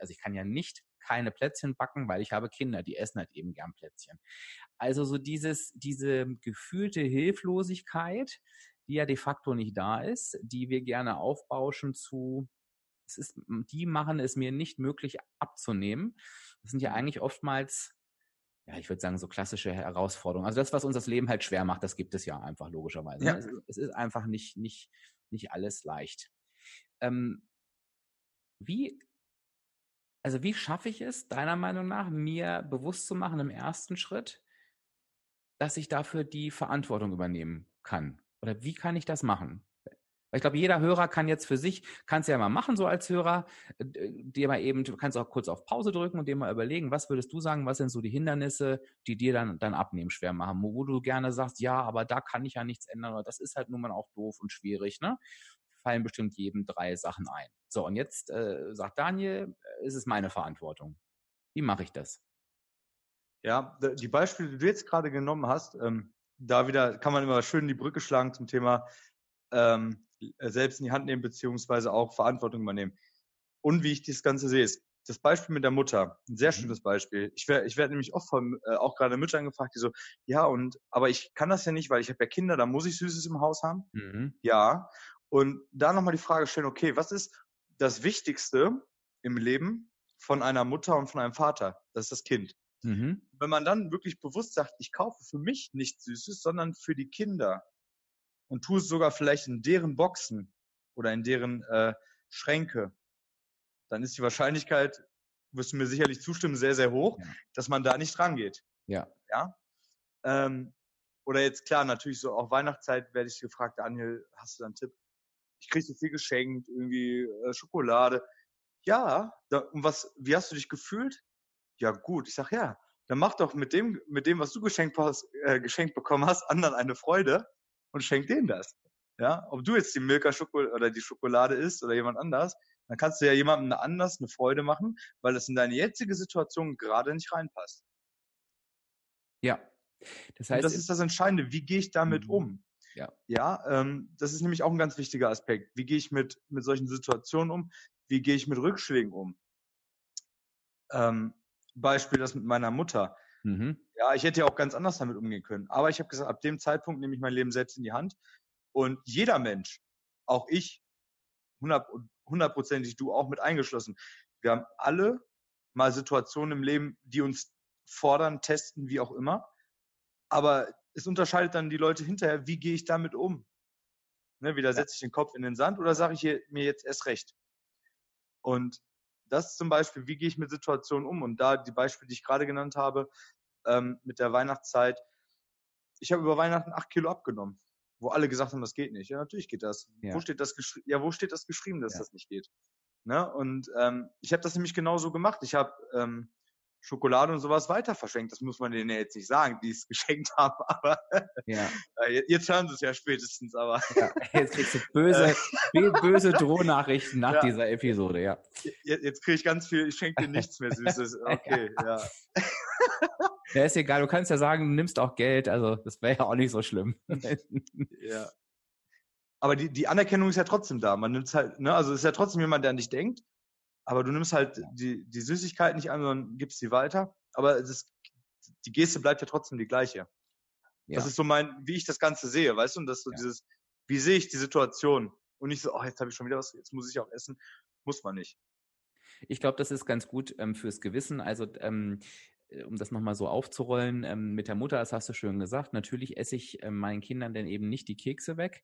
also ich kann ja nicht keine Plätzchen backen, weil ich habe Kinder, die essen halt eben gern Plätzchen. Also so dieses, diese gefühlte Hilflosigkeit, die ja de facto nicht da ist, die wir gerne aufbauschen zu, es ist, die machen es mir nicht möglich abzunehmen. Das sind ja mhm. eigentlich oftmals, ja, ich würde sagen, so klassische Herausforderungen. Also das, was uns das Leben halt schwer macht, das gibt es ja einfach logischerweise. Ja. Es, es, ist einfach nicht, nicht, nicht alles leicht. Ähm, wie, also wie schaffe ich es, deiner Meinung nach, mir bewusst zu machen im ersten Schritt, dass ich dafür die Verantwortung übernehmen kann? Oder wie kann ich das machen? Ich glaube, jeder Hörer kann jetzt für sich, kannst ja mal machen, so als Hörer, äh, dir mal eben, du kannst auch kurz auf Pause drücken und dir mal überlegen, was würdest du sagen, was sind so die Hindernisse, die dir dann, dann abnehmen schwer machen, wo du gerne sagst, ja, aber da kann ich ja nichts ändern oder das ist halt nun mal auch doof und schwierig, ne? Fallen bestimmt jedem drei Sachen ein. So, und jetzt äh, sagt Daniel, äh, ist es meine Verantwortung. Wie mache ich das? Ja, die Beispiele, die du jetzt gerade genommen hast, ähm, da wieder kann man immer schön die Brücke schlagen zum Thema ähm, selbst in die Hand nehmen, beziehungsweise auch Verantwortung übernehmen. Und wie ich das Ganze sehe, ist das Beispiel mit der Mutter, ein sehr mhm. schönes Beispiel. Ich werde ich werd nämlich oft von äh, auch gerade Müttern gefragt, die so, ja, und aber ich kann das ja nicht, weil ich habe ja Kinder, da muss ich Süßes im Haus haben. Mhm. Ja. Und da nochmal die Frage stellen, okay, was ist das Wichtigste im Leben von einer Mutter und von einem Vater? Das ist das Kind. Mhm. Wenn man dann wirklich bewusst sagt, ich kaufe für mich nichts Süßes, sondern für die Kinder und tue es sogar vielleicht in deren Boxen oder in deren äh, Schränke, dann ist die Wahrscheinlichkeit, wirst du mir sicherlich zustimmen, sehr, sehr hoch, ja. dass man da nicht rangeht. Ja. Ja. Ähm, oder jetzt klar, natürlich so auch Weihnachtszeit werde ich gefragt, Daniel, hast du da einen Tipp? Ich kriege so viel geschenkt, irgendwie äh, Schokolade. Ja, da, und was, wie hast du dich gefühlt? Ja, gut. Ich sag, ja, dann mach doch mit dem, mit dem, was du geschenkt, hast, äh, geschenkt bekommen hast, anderen eine Freude und schenk denen das. Ja, ob du jetzt die Milka Schokolade oder die Schokolade isst oder jemand anders, dann kannst du ja jemandem anders eine Freude machen, weil das in deine jetzige Situation gerade nicht reinpasst. Ja. Das heißt, und das ist das Entscheidende. Wie gehe ich damit mhm. um? Ja. Ja, ähm, das ist nämlich auch ein ganz wichtiger Aspekt. Wie gehe ich mit, mit solchen Situationen um? Wie gehe ich mit Rückschlägen um? Ähm, Beispiel das mit meiner Mutter. Mhm. Ja, ich hätte ja auch ganz anders damit umgehen können. Aber ich habe gesagt, ab dem Zeitpunkt nehme ich mein Leben selbst in die Hand. Und jeder Mensch, auch ich, hundertprozentig du auch mit eingeschlossen, wir haben alle mal Situationen im Leben, die uns fordern, testen, wie auch immer. Aber es unterscheidet dann die Leute hinterher, wie gehe ich damit um? Ne, wieder setze ich den Kopf in den Sand oder sage ich mir jetzt erst recht? Und das zum Beispiel, wie gehe ich mit Situationen um? Und da die Beispiele, die ich gerade genannt habe, ähm, mit der Weihnachtszeit. Ich habe über Weihnachten acht Kilo abgenommen, wo alle gesagt haben, das geht nicht. Ja, natürlich geht das. Ja. Wo steht das geschrieben? Ja, wo steht das geschrieben, dass ja. das nicht geht? Ne? Und ähm, ich habe das nämlich genauso gemacht. Ich habe ähm, Schokolade und sowas weiter verschenkt. Das muss man denen ja jetzt nicht sagen, die es geschenkt haben, aber ja. jetzt hören sie es ja spätestens, aber. Ja, jetzt kriegst du böse, böse Drohnachrichten nach ja. dieser Episode, ja. Jetzt, jetzt kriege ich ganz viel, ich schenke dir nichts mehr Süßes. Okay, ja. Ja, ist egal, du kannst ja sagen, du nimmst auch Geld, also das wäre ja auch nicht so schlimm. ja. Aber die, die Anerkennung ist ja trotzdem da. Man nimmt halt, ne, also es ist ja trotzdem jemand, der an dich denkt aber du nimmst halt die, die Süßigkeit nicht an, sondern gibst sie weiter. Aber ist, die Geste bleibt ja trotzdem die gleiche. Ja. Das ist so mein, wie ich das Ganze sehe, weißt du? Und das so ja. dieses, wie sehe ich die Situation? Und nicht so, oh, jetzt habe ich schon wieder was, jetzt muss ich auch essen. Muss man nicht. Ich glaube, das ist ganz gut ähm, fürs Gewissen. Also ähm, äh, um das nochmal so aufzurollen, ähm, mit der Mutter, das hast du schön gesagt, natürlich esse ich äh, meinen Kindern denn eben nicht die Kekse weg.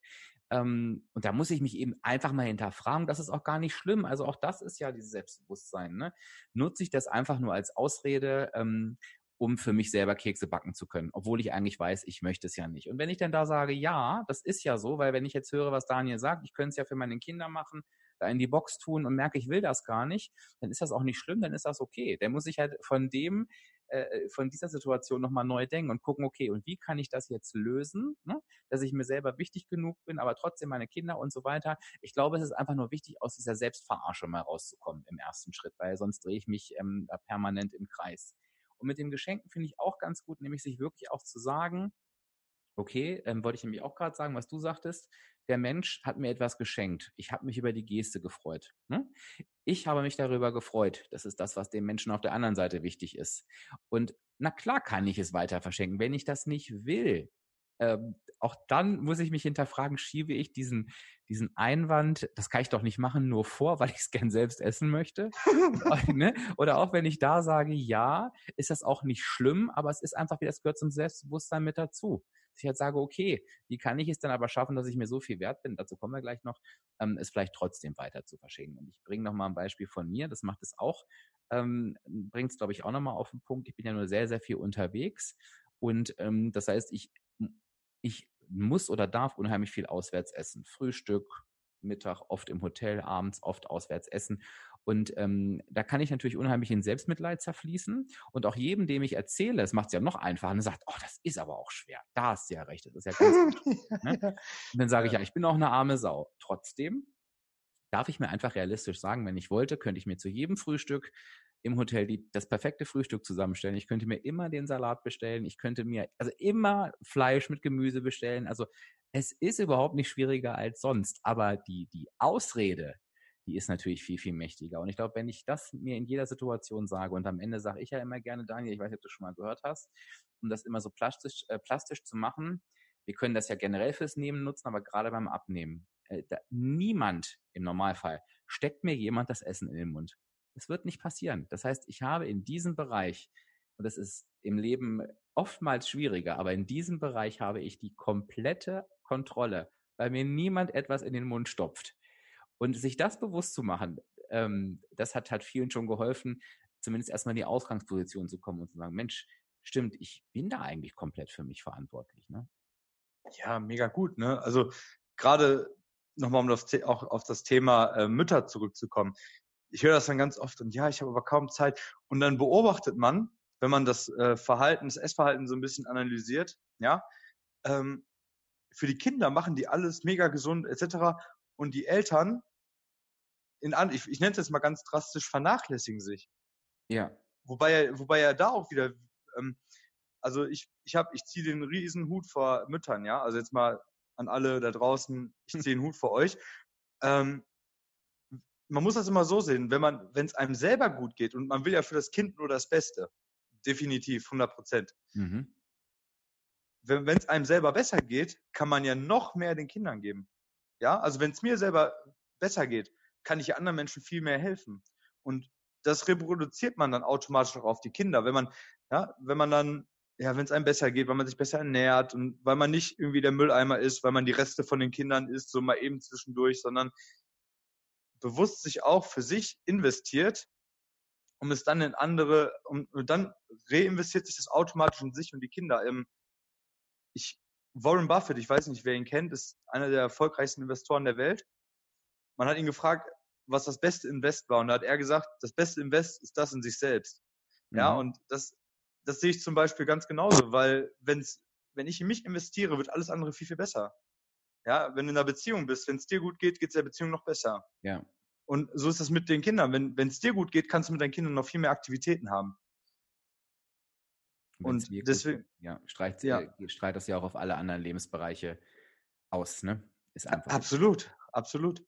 Ähm, und da muss ich mich eben einfach mal hinterfragen. Das ist auch gar nicht schlimm. Also auch das ist ja dieses Selbstbewusstsein. Ne? Nutze ich das einfach nur als Ausrede, ähm, um für mich selber Kekse backen zu können, obwohl ich eigentlich weiß, ich möchte es ja nicht. Und wenn ich dann da sage, ja, das ist ja so, weil wenn ich jetzt höre, was Daniel sagt, ich könnte es ja für meine Kinder machen, da in die Box tun und merke, ich will das gar nicht, dann ist das auch nicht schlimm, dann ist das okay. Der muss sich halt von dem äh, von dieser Situation nochmal neu denken und gucken, okay, und wie kann ich das jetzt lösen, ne? dass ich mir selber wichtig genug bin, aber trotzdem meine Kinder und so weiter. Ich glaube, es ist einfach nur wichtig, aus dieser Selbstverarsche mal rauszukommen im ersten Schritt, weil sonst drehe ich mich ähm, da permanent im Kreis. Und mit den Geschenken finde ich auch ganz gut, nämlich sich wirklich auch zu sagen, okay, ähm, wollte ich nämlich auch gerade sagen, was du sagtest, der Mensch hat mir etwas geschenkt. Ich habe mich über die Geste gefreut. Ne? Ich habe mich darüber gefreut. Das ist das, was dem Menschen auf der anderen Seite wichtig ist. Und na klar kann ich es weiter verschenken. Wenn ich das nicht will, ähm, auch dann muss ich mich hinterfragen, schiebe ich diesen, diesen Einwand, das kann ich doch nicht machen, nur vor, weil ich es gern selbst essen möchte. ne? Oder auch wenn ich da sage, ja, ist das auch nicht schlimm, aber es ist einfach, wie das gehört zum Selbstbewusstsein mit dazu ich halt sage, okay, wie kann ich es dann aber schaffen, dass ich mir so viel wert bin, dazu kommen wir gleich noch, ähm, es vielleicht trotzdem weiter zu verschenken. Und ich bringe noch mal ein Beispiel von mir, das macht es auch, ähm, bringt es, glaube ich, auch noch mal auf den Punkt. Ich bin ja nur sehr, sehr viel unterwegs und ähm, das heißt, ich, ich muss oder darf unheimlich viel auswärts essen. Frühstück, Mittag, oft im Hotel, abends oft auswärts essen. Und ähm, da kann ich natürlich unheimlich in Selbstmitleid zerfließen. Und auch jedem, dem ich erzähle, es macht es ja noch einfacher, und sagt, oh, das ist aber auch schwer. Da hast du ja recht, das ist ja ganz ne? Und dann sage ich, ja, ich bin auch eine arme Sau. Trotzdem darf ich mir einfach realistisch sagen, wenn ich wollte, könnte ich mir zu jedem Frühstück im Hotel die, das perfekte Frühstück zusammenstellen. Ich könnte mir immer den Salat bestellen. Ich könnte mir also immer Fleisch mit Gemüse bestellen. Also es ist überhaupt nicht schwieriger als sonst. Aber die, die Ausrede, die ist natürlich viel, viel mächtiger. Und ich glaube, wenn ich das mir in jeder Situation sage und am Ende sage ich ja immer gerne, Daniel, ich weiß nicht, ob du schon mal gehört hast, um das immer so plastisch, äh, plastisch zu machen, wir können das ja generell fürs Nehmen nutzen, aber gerade beim Abnehmen. Äh, da, niemand im Normalfall steckt mir jemand das Essen in den Mund. Das wird nicht passieren. Das heißt, ich habe in diesem Bereich, und das ist im Leben oftmals schwieriger, aber in diesem Bereich habe ich die komplette Kontrolle, weil mir niemand etwas in den Mund stopft. Und sich das bewusst zu machen, ähm, das hat halt vielen schon geholfen, zumindest erstmal in die Ausgangsposition zu kommen und zu sagen, Mensch, stimmt, ich bin da eigentlich komplett für mich verantwortlich. Ne? Ja, mega gut. Ne? Also gerade nochmal um das, auch auf das Thema äh, Mütter zurückzukommen. Ich höre das dann ganz oft und ja, ich habe aber kaum Zeit. Und dann beobachtet man, wenn man das äh, Verhalten, das Essverhalten so ein bisschen analysiert, ja, ähm, für die Kinder machen die alles mega gesund etc. Und die Eltern in an, ich, ich nenne es jetzt mal ganz drastisch, vernachlässigen sich. Ja. Wobei er, wobei er da auch wieder, ähm, also ich, ich habe, ich ziehe den riesen Hut vor Müttern, ja. Also jetzt mal an alle da draußen, ich ziehe den Hut vor euch. Ähm, man muss das immer so sehen, wenn man, wenn es einem selber gut geht und man will ja für das Kind nur das Beste, definitiv 100 Prozent. Mhm. Wenn es einem selber besser geht, kann man ja noch mehr den Kindern geben. Ja, also wenn es mir selber besser geht, kann ich anderen Menschen viel mehr helfen. Und das reproduziert man dann automatisch auch auf die Kinder. Wenn man, ja, wenn man dann, ja, wenn es einem besser geht, weil man sich besser ernährt und weil man nicht irgendwie der Mülleimer ist, weil man die Reste von den Kindern isst, so mal eben zwischendurch, sondern bewusst sich auch für sich investiert, um es dann in andere, um, und dann reinvestiert sich das automatisch in sich und die Kinder. Ich, Warren Buffett, ich weiß nicht, wer ihn kennt, ist einer der erfolgreichsten Investoren der Welt. Man hat ihn gefragt, was das beste Invest war. Und da hat er gesagt, das beste Invest ist das in sich selbst. Mhm. Ja, und das, das sehe ich zum Beispiel ganz genauso, weil wenn's, wenn ich in mich investiere, wird alles andere viel, viel besser. Ja, wenn du in einer Beziehung bist, wenn es dir gut geht, geht es der Beziehung noch besser. Ja. Und so ist das mit den Kindern. Wenn es dir gut geht, kannst du mit deinen Kindern noch viel mehr Aktivitäten haben. Und deswegen. Ja, streicht, ja. Äh, strahlt das ja auch auf alle anderen Lebensbereiche aus, ne? Ist einfach. Absolut, absolut.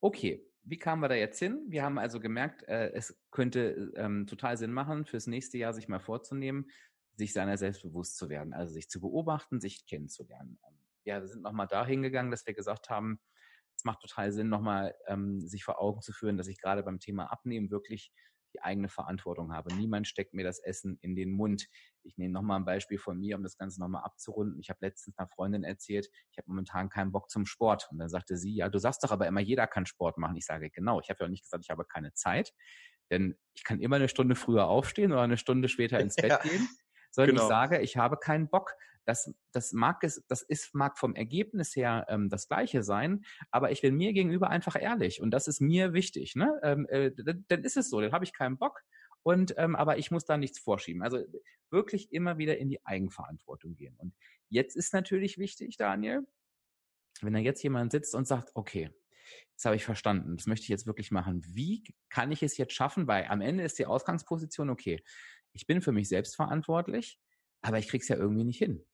Okay, wie kamen wir da jetzt hin? Wir haben also gemerkt, äh, es könnte ähm, total Sinn machen, fürs nächste Jahr sich mal vorzunehmen, sich seiner selbst bewusst zu werden, also sich zu beobachten, sich kennenzulernen. Ähm, ja, wir sind nochmal dahin gegangen, dass wir gesagt haben, es macht total Sinn, nochmal ähm, sich vor Augen zu führen, dass ich gerade beim Thema Abnehmen wirklich die eigene Verantwortung habe. Niemand steckt mir das Essen in den Mund. Ich nehme nochmal ein Beispiel von mir, um das Ganze nochmal abzurunden. Ich habe letztens einer Freundin erzählt, ich habe momentan keinen Bock zum Sport. Und dann sagte sie, ja, du sagst doch aber immer, jeder kann Sport machen. Ich sage, genau, ich habe ja auch nicht gesagt, ich habe keine Zeit. Denn ich kann immer eine Stunde früher aufstehen oder eine Stunde später ins Bett ja. gehen. Sondern genau. ich sage, ich habe keinen Bock. Das, das mag es, das ist, mag vom Ergebnis her ähm, das Gleiche sein, aber ich bin mir gegenüber einfach ehrlich und das ist mir wichtig. Ne? Ähm, äh, dann ist es so, dann habe ich keinen Bock und ähm, aber ich muss da nichts vorschieben. Also wirklich immer wieder in die Eigenverantwortung gehen. Und jetzt ist natürlich wichtig, Daniel, wenn da jetzt jemand sitzt und sagt, okay, das habe ich verstanden, das möchte ich jetzt wirklich machen. Wie kann ich es jetzt schaffen? Weil am Ende ist die Ausgangsposition, okay, ich bin für mich selbst verantwortlich, aber ich krieg's ja irgendwie nicht hin.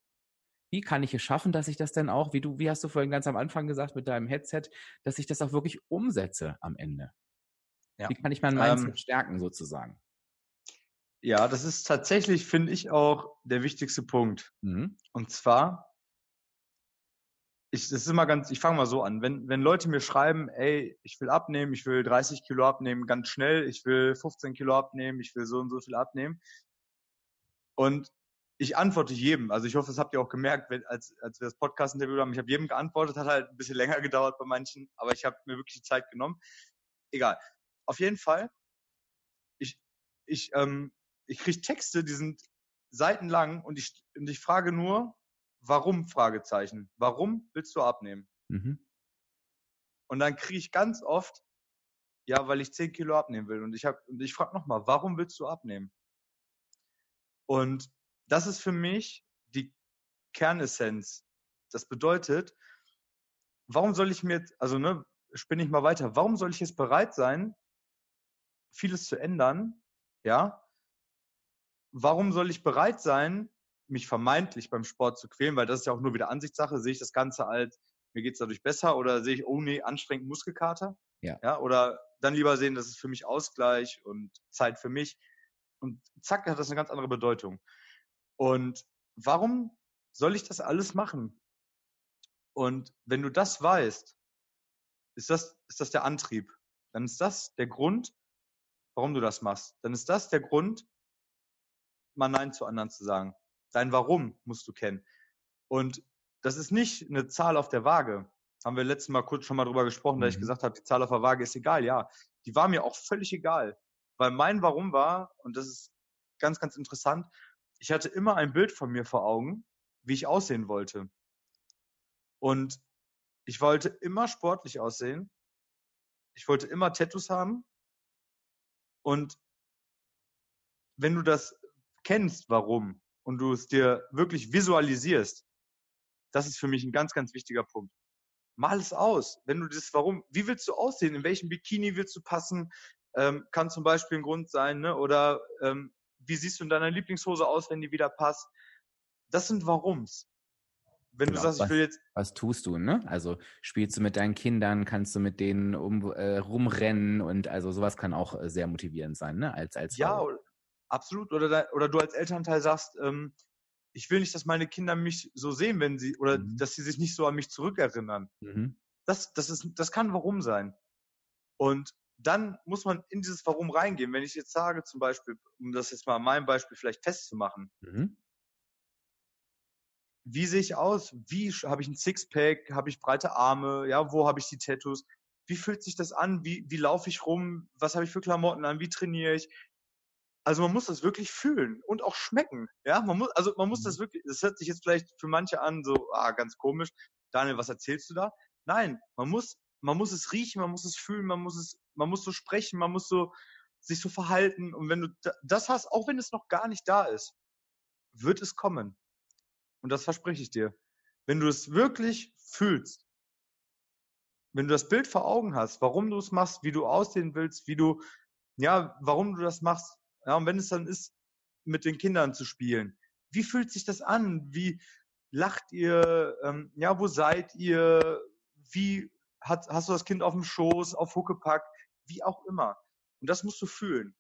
Wie kann ich es schaffen, dass ich das denn auch, wie du, wie hast du vorhin ganz am Anfang gesagt mit deinem Headset, dass ich das auch wirklich umsetze am Ende? Ja. Wie kann ich mein Mindset ähm, stärken sozusagen? Ja, das ist tatsächlich, finde ich, auch der wichtigste Punkt. Mhm. Und zwar, ich, das ist immer ganz, ich fange mal so an. Wenn, wenn Leute mir schreiben, ey, ich will abnehmen, ich will 30 Kilo abnehmen, ganz schnell, ich will 15 Kilo abnehmen, ich will so und so viel abnehmen. Und ich antworte jedem. Also ich hoffe, das habt ihr auch gemerkt, wenn, als, als wir das Podcast-Interview haben. Ich habe jedem geantwortet, hat halt ein bisschen länger gedauert bei manchen, aber ich habe mir wirklich die Zeit genommen. Egal. Auf jeden Fall, ich, ich, ähm, ich kriege Texte, die sind seitenlang und ich, und ich frage nur, warum? Fragezeichen. Warum willst du abnehmen? Mhm. Und dann kriege ich ganz oft, ja, weil ich 10 Kilo abnehmen will. Und ich habe, und ich frage nochmal, warum willst du abnehmen? Und das ist für mich die Kernessenz. Das bedeutet, warum soll ich mir, also ne, spinne ich mal weiter, warum soll ich jetzt bereit sein, vieles zu ändern, ja? Warum soll ich bereit sein, mich vermeintlich beim Sport zu quälen, weil das ist ja auch nur wieder Ansichtssache, sehe ich das Ganze als, mir geht's dadurch besser oder sehe ich, oh nee, anstrengend Muskelkater? Ja. ja. Oder dann lieber sehen, das ist für mich Ausgleich und Zeit für mich. Und zack, hat das eine ganz andere Bedeutung. Und warum soll ich das alles machen? Und wenn du das weißt, ist das, ist das der Antrieb. Dann ist das der Grund, warum du das machst. Dann ist das der Grund, mal Nein zu anderen zu sagen. Dein Warum musst du kennen. Und das ist nicht eine Zahl auf der Waage. Haben wir letztes Mal kurz schon mal drüber gesprochen, mhm. da ich gesagt habe, die Zahl auf der Waage ist egal. Ja, die war mir auch völlig egal. Weil mein Warum war, und das ist ganz, ganz interessant, ich hatte immer ein Bild von mir vor Augen, wie ich aussehen wollte. Und ich wollte immer sportlich aussehen. Ich wollte immer Tattoos haben. Und wenn du das kennst, warum, und du es dir wirklich visualisierst, das ist für mich ein ganz, ganz wichtiger Punkt. Mal es aus. Wenn du das Warum, wie willst du aussehen? In welchem Bikini willst du passen? Ähm, kann zum Beispiel ein Grund sein, ne? Oder ähm, wie siehst du in deiner Lieblingshose aus, wenn die wieder passt? Das sind Warums. Wenn genau, du sagst, was, ich will jetzt. Was tust du, ne? Also spielst du mit deinen Kindern, kannst du mit denen um, äh, rumrennen und also sowas kann auch äh, sehr motivierend sein, ne? Als, als ja, Frau. Absolut. Oder, oder du als Elternteil sagst, ähm, ich will nicht, dass meine Kinder mich so sehen, wenn sie, oder mhm. dass sie sich nicht so an mich zurückerinnern. Mhm. Das, das ist, das kann warum sein. Und dann muss man in dieses Warum reingehen. Wenn ich jetzt sage, zum Beispiel, um das jetzt mal an meinem Beispiel vielleicht festzumachen, mhm. wie sehe ich aus? Wie habe ich ein Sixpack? Habe ich breite Arme? Ja, wo habe ich die Tattoos? Wie fühlt sich das an? Wie, wie laufe ich rum? Was habe ich für Klamotten an? Wie trainiere ich? Also man muss das wirklich fühlen und auch schmecken. Ja, man muss, also man muss das mhm. wirklich, das hört sich jetzt vielleicht für manche an, so, ah, ganz komisch. Daniel, was erzählst du da? Nein, man muss man muss es riechen, man muss es fühlen, man muss es, man muss so sprechen, man muss so sich so verhalten. Und wenn du das hast, auch wenn es noch gar nicht da ist, wird es kommen. Und das verspreche ich dir. Wenn du es wirklich fühlst, wenn du das Bild vor Augen hast, warum du es machst, wie du aussehen willst, wie du, ja, warum du das machst, ja, und wenn es dann ist, mit den Kindern zu spielen, wie fühlt sich das an? Wie lacht ihr? Ähm, ja, wo seid ihr? Wie hat, hast du das Kind auf dem Schoß, auf Huckepack, wie auch immer. Und das musst du fühlen.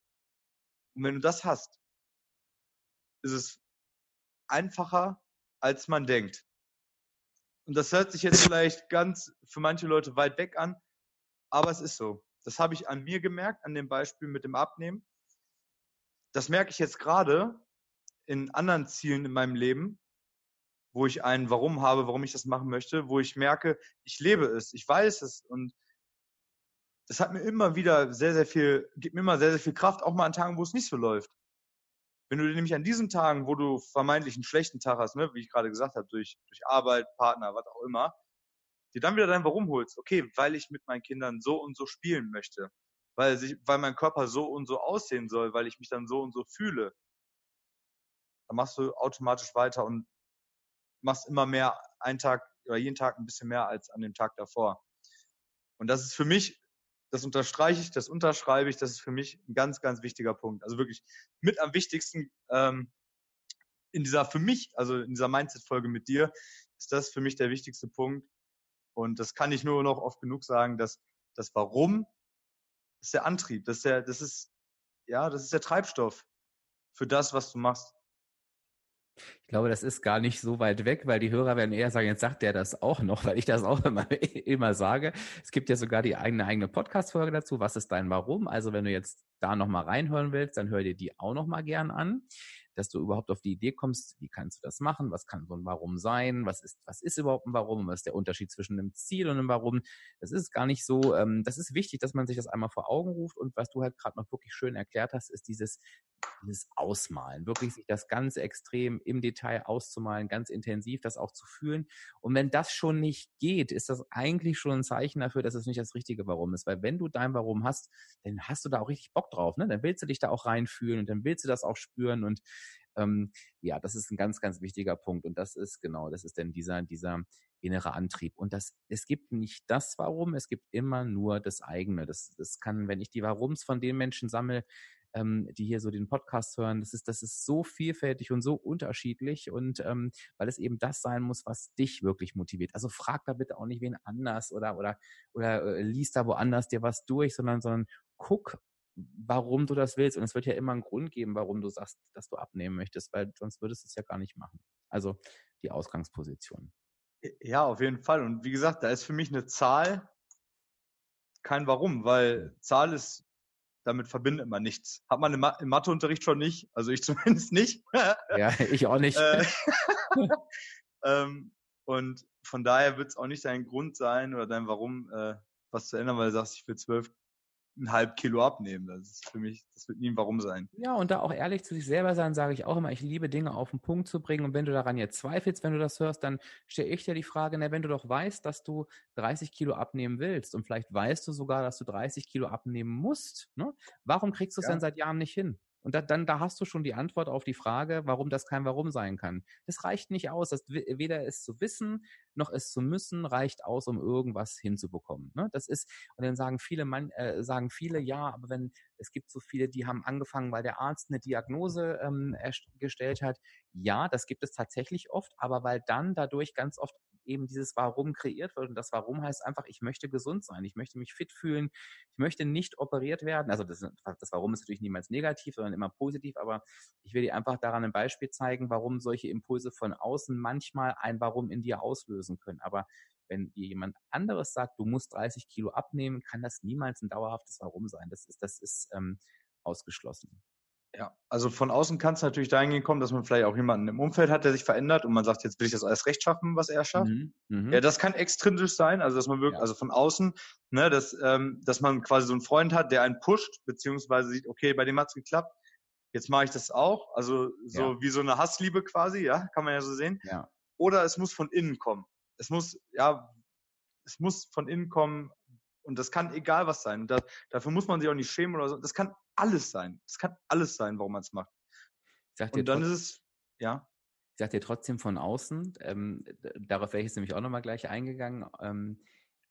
Und wenn du das hast, ist es einfacher, als man denkt. Und das hört sich jetzt vielleicht ganz für manche Leute weit weg an, aber es ist so. Das habe ich an mir gemerkt, an dem Beispiel mit dem Abnehmen. Das merke ich jetzt gerade in anderen Zielen in meinem Leben, wo ich ein Warum habe, warum ich das machen möchte, wo ich merke, ich lebe es, ich weiß es und das hat mir immer wieder sehr, sehr viel, gibt mir immer sehr, sehr viel Kraft, auch mal an Tagen, wo es nicht so läuft. Wenn du nämlich an diesen Tagen, wo du vermeintlich einen schlechten Tag hast, ne, wie ich gerade gesagt habe, durch, durch Arbeit, Partner, was auch immer, dir dann wieder dein Warum holst. Okay, weil ich mit meinen Kindern so und so spielen möchte. Weil, sich, weil mein Körper so und so aussehen soll, weil ich mich dann so und so fühle. Dann machst du automatisch weiter und machst immer mehr einen Tag oder jeden Tag ein bisschen mehr als an dem Tag davor. Und das ist für mich, das unterstreiche ich, das unterschreibe ich, das ist für mich ein ganz, ganz wichtiger Punkt. Also wirklich mit am wichtigsten ähm, in dieser, für mich, also in dieser Mindset-Folge mit dir, ist das für mich der wichtigste Punkt. Und das kann ich nur noch oft genug sagen, dass das Warum ist der Antrieb, das ist der, das ist, ja, das ist der Treibstoff für das, was du machst. Ich glaube, das ist gar nicht so weit weg, weil die Hörer werden eher sagen, jetzt sagt der das auch noch, weil ich das auch immer, immer sage. Es gibt ja sogar die eigene, eigene Podcast-Folge dazu. Was ist dein Warum? Also wenn du jetzt da nochmal reinhören willst, dann hör dir die auch nochmal gern an dass du überhaupt auf die Idee kommst, wie kannst du das machen, was kann so ein Warum sein, was ist, was ist überhaupt ein Warum, was ist der Unterschied zwischen einem Ziel und einem Warum. Das ist gar nicht so, ähm, das ist wichtig, dass man sich das einmal vor Augen ruft und was du halt gerade noch wirklich schön erklärt hast, ist dieses, dieses Ausmalen, wirklich sich das ganz extrem im Detail auszumalen, ganz intensiv das auch zu fühlen. Und wenn das schon nicht geht, ist das eigentlich schon ein Zeichen dafür, dass es nicht das richtige Warum ist. Weil wenn du dein Warum hast, dann hast du da auch richtig Bock drauf, ne? Dann willst du dich da auch reinfühlen und dann willst du das auch spüren und ähm, ja, das ist ein ganz, ganz wichtiger Punkt. Und das ist genau, das ist denn dieser, dieser innere Antrieb. Und das, es gibt nicht das Warum, es gibt immer nur das eigene. Das, das kann, wenn ich die Warums von den Menschen sammle, ähm, die hier so den Podcast hören, das ist, das ist so vielfältig und so unterschiedlich und ähm, weil es eben das sein muss, was dich wirklich motiviert. Also frag da bitte auch nicht wen anders oder oder oder äh, liest da woanders dir was durch, sondern sondern guck, warum du das willst. Und es wird ja immer einen Grund geben, warum du sagst, dass du abnehmen möchtest, weil sonst würdest du es ja gar nicht machen. Also die Ausgangsposition. Ja, auf jeden Fall. Und wie gesagt, da ist für mich eine Zahl kein Warum, weil Zahl ist, damit verbindet man nichts. Hat man im Matheunterricht schon nicht, also ich zumindest nicht. ja, ich auch nicht. Äh, ähm, und von daher wird es auch nicht dein Grund sein oder dein Warum, äh, was zu ändern, weil du sagst, ich will zwölf ein halb Kilo abnehmen. Das ist für mich, das wird nie ein Warum sein. Ja, und da auch ehrlich zu sich selber sein, sage ich auch immer, ich liebe Dinge auf den Punkt zu bringen. Und wenn du daran jetzt zweifelst, wenn du das hörst, dann stelle ich dir die Frage, na, wenn du doch weißt, dass du 30 Kilo abnehmen willst und vielleicht weißt du sogar, dass du 30 Kilo abnehmen musst, ne? warum kriegst du es ja. denn seit Jahren nicht hin? Und da, dann, da hast du schon die Antwort auf die Frage, warum das kein Warum sein kann. Das reicht nicht aus. Das, weder es zu wissen, noch es zu müssen, reicht aus, um irgendwas hinzubekommen. Ne? Das ist, und dann sagen viele, man, äh, sagen viele, ja, aber wenn, es gibt so viele, die haben angefangen, weil der Arzt eine Diagnose ähm, gestellt hat. Ja, das gibt es tatsächlich oft, aber weil dann dadurch ganz oft eben dieses Warum kreiert wird. Und das Warum heißt einfach, ich möchte gesund sein, ich möchte mich fit fühlen, ich möchte nicht operiert werden. Also das, das Warum ist natürlich niemals negativ, sondern immer positiv, aber ich will dir einfach daran ein Beispiel zeigen, warum solche Impulse von außen manchmal ein Warum in dir auslösen können. Aber wenn dir jemand anderes sagt, du musst 30 Kilo abnehmen, kann das niemals ein dauerhaftes Warum sein. Das ist, das ist ähm, ausgeschlossen. Ja, also von außen kann es natürlich dahingehend kommen, dass man vielleicht auch jemanden im Umfeld hat, der sich verändert und man sagt, jetzt will ich das alles recht schaffen, was er schafft. Mhm, mh. Ja, das kann extrinsisch sein, also dass man wirklich, ja. also von außen, ne, dass, ähm, dass man quasi so einen Freund hat, der einen pusht, beziehungsweise sieht, okay, bei dem hat's geklappt, jetzt mache ich das auch. Also so ja. wie so eine Hassliebe quasi, ja, kann man ja so sehen. Ja. Oder es muss von innen kommen. Es muss, ja, es muss von innen kommen, und das kann egal was sein. Da, dafür muss man sich auch nicht schämen oder so. Das kann alles sein. Das kann alles sein, warum man es macht. Und dann ist es, ja. Ich sag dir trotzdem von außen, ähm, darauf wäre ich jetzt nämlich auch nochmal gleich eingegangen, ähm,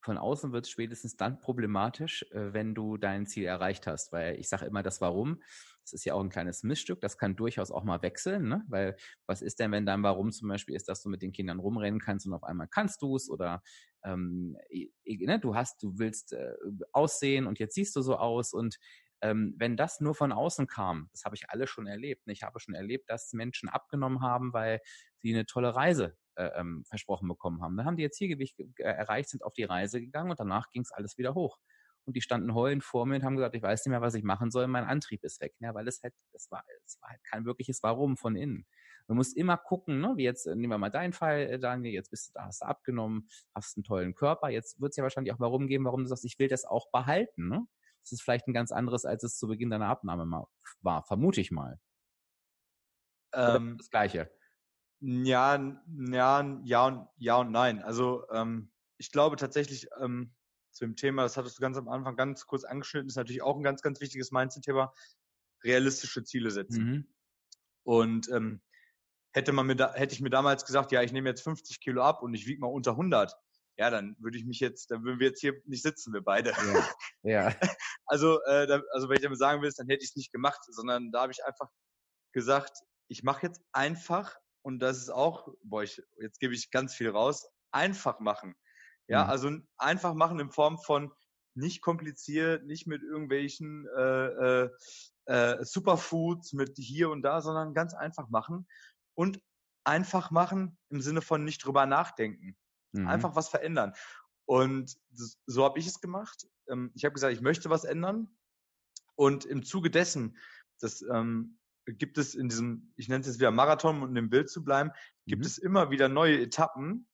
von außen wird es spätestens dann problematisch, äh, wenn du dein Ziel erreicht hast. Weil ich sage immer das Warum. Das ist ja auch ein kleines Missstück. Das kann durchaus auch mal wechseln. Ne? Weil was ist denn, wenn dein Warum zum Beispiel ist, dass du mit den Kindern rumrennen kannst und auf einmal kannst du es oder ähm, ne? du hast, du willst äh, aussehen und jetzt siehst du so aus und ähm, wenn das nur von außen kam, das habe ich alle schon erlebt. Ne? Ich habe schon erlebt, dass Menschen abgenommen haben, weil sie eine tolle Reise äh, ähm, versprochen bekommen haben. Dann haben die ihr Zielgewicht äh, erreicht, sind auf die Reise gegangen und danach ging es alles wieder hoch. Und die standen heulend vor mir und haben gesagt, ich weiß nicht mehr, was ich machen soll, mein Antrieb ist weg. Ja, weil es halt, das war, es war halt kein wirkliches Warum von innen. Man muss immer gucken, ne, wie jetzt, nehmen wir mal deinen Fall, äh, Daniel, jetzt bist du da, hast du abgenommen, hast einen tollen Körper, jetzt wird es ja wahrscheinlich auch Warum geben, warum du sagst, ich will das auch behalten. Ne? Ist vielleicht ein ganz anderes, als es zu Beginn deiner Abnahme war, vermute ich mal. Ähm, das Gleiche. Ja, ja, ja und, ja und nein. Also ähm, ich glaube tatsächlich ähm, zu dem Thema, das hattest du ganz am Anfang ganz kurz angeschnitten, ist natürlich auch ein ganz, ganz wichtiges Mindset-Thema, realistische Ziele setzen. Mhm. Und ähm, hätte man mir da, hätte ich mir damals gesagt, ja, ich nehme jetzt 50 Kilo ab und ich wiege mal unter 100, ja, dann würde ich mich jetzt, dann würden wir jetzt hier nicht sitzen, wir beide. Ja. ja. Also, äh, da, also wenn ich damit sagen will, dann hätte ich es nicht gemacht, sondern da habe ich einfach gesagt, ich mache jetzt einfach und das ist auch, boah, ich, jetzt gebe ich ganz viel raus, einfach machen. Ja, mhm. also einfach machen in Form von nicht kompliziert, nicht mit irgendwelchen äh, äh, äh, Superfoods, mit hier und da, sondern ganz einfach machen und einfach machen im Sinne von nicht drüber nachdenken. Mhm. Einfach was verändern. Und das, so habe ich es gemacht. Ähm, ich habe gesagt, ich möchte was ändern. Und im Zuge dessen, das ähm, gibt es in diesem, ich nenne es jetzt wieder Marathon, um im Bild zu bleiben, gibt mhm. es immer wieder neue Etappen,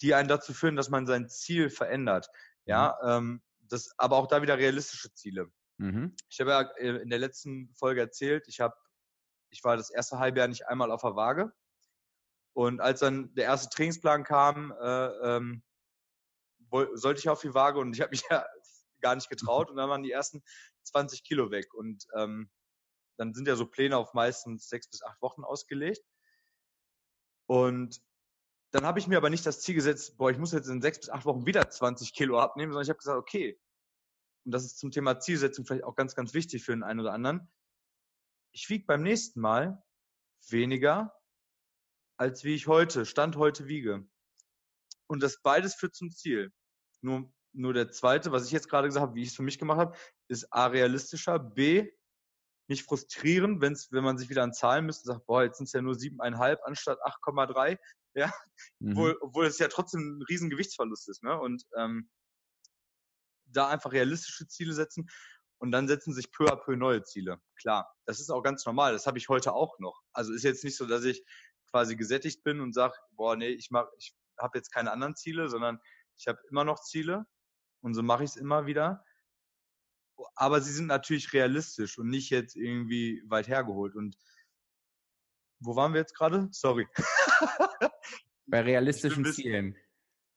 die einen dazu führen, dass man sein Ziel verändert. Ja, mhm. ähm, das, aber auch da wieder realistische Ziele. Mhm. Ich habe ja äh, in der letzten Folge erzählt, ich habe, ich war das erste Halbjahr nicht einmal auf der Waage. Und als dann der erste Trainingsplan kam, äh, ähm, sollte ich auf die Waage und ich habe mich ja gar nicht getraut und dann waren die ersten 20 Kilo weg. Und ähm, dann sind ja so Pläne auf meistens sechs bis acht Wochen ausgelegt. Und dann habe ich mir aber nicht das Ziel gesetzt, boah, ich muss jetzt in sechs bis acht Wochen wieder 20 Kilo abnehmen, sondern ich habe gesagt, okay, und das ist zum Thema Zielsetzung vielleicht auch ganz, ganz wichtig für den einen oder anderen, ich wiege beim nächsten Mal weniger, als wie ich heute, Stand heute wiege. Und das beides führt zum Ziel. Nur, nur der zweite, was ich jetzt gerade gesagt habe, wie ich es für mich gemacht habe, ist A realistischer, B nicht frustrieren, wenn's, wenn man sich wieder an Zahlen misst und sagt, boah, jetzt sind es ja nur siebeneinhalb anstatt 8,3, ja, mhm. obwohl, obwohl es ja trotzdem ein riesen Gewichtsverlust ist, ne? Und ähm, da einfach realistische Ziele setzen und dann setzen sich peu à peu neue Ziele. Klar, das ist auch ganz normal. Das habe ich heute auch noch. Also ist jetzt nicht so, dass ich quasi gesättigt bin und sage, boah, nee, ich mach, ich habe jetzt keine anderen Ziele, sondern ich habe immer noch Ziele und so mache ich es immer wieder. Aber sie sind natürlich realistisch und nicht jetzt irgendwie weit hergeholt. Und wo waren wir jetzt gerade? Sorry. Bei realistischen Zielen.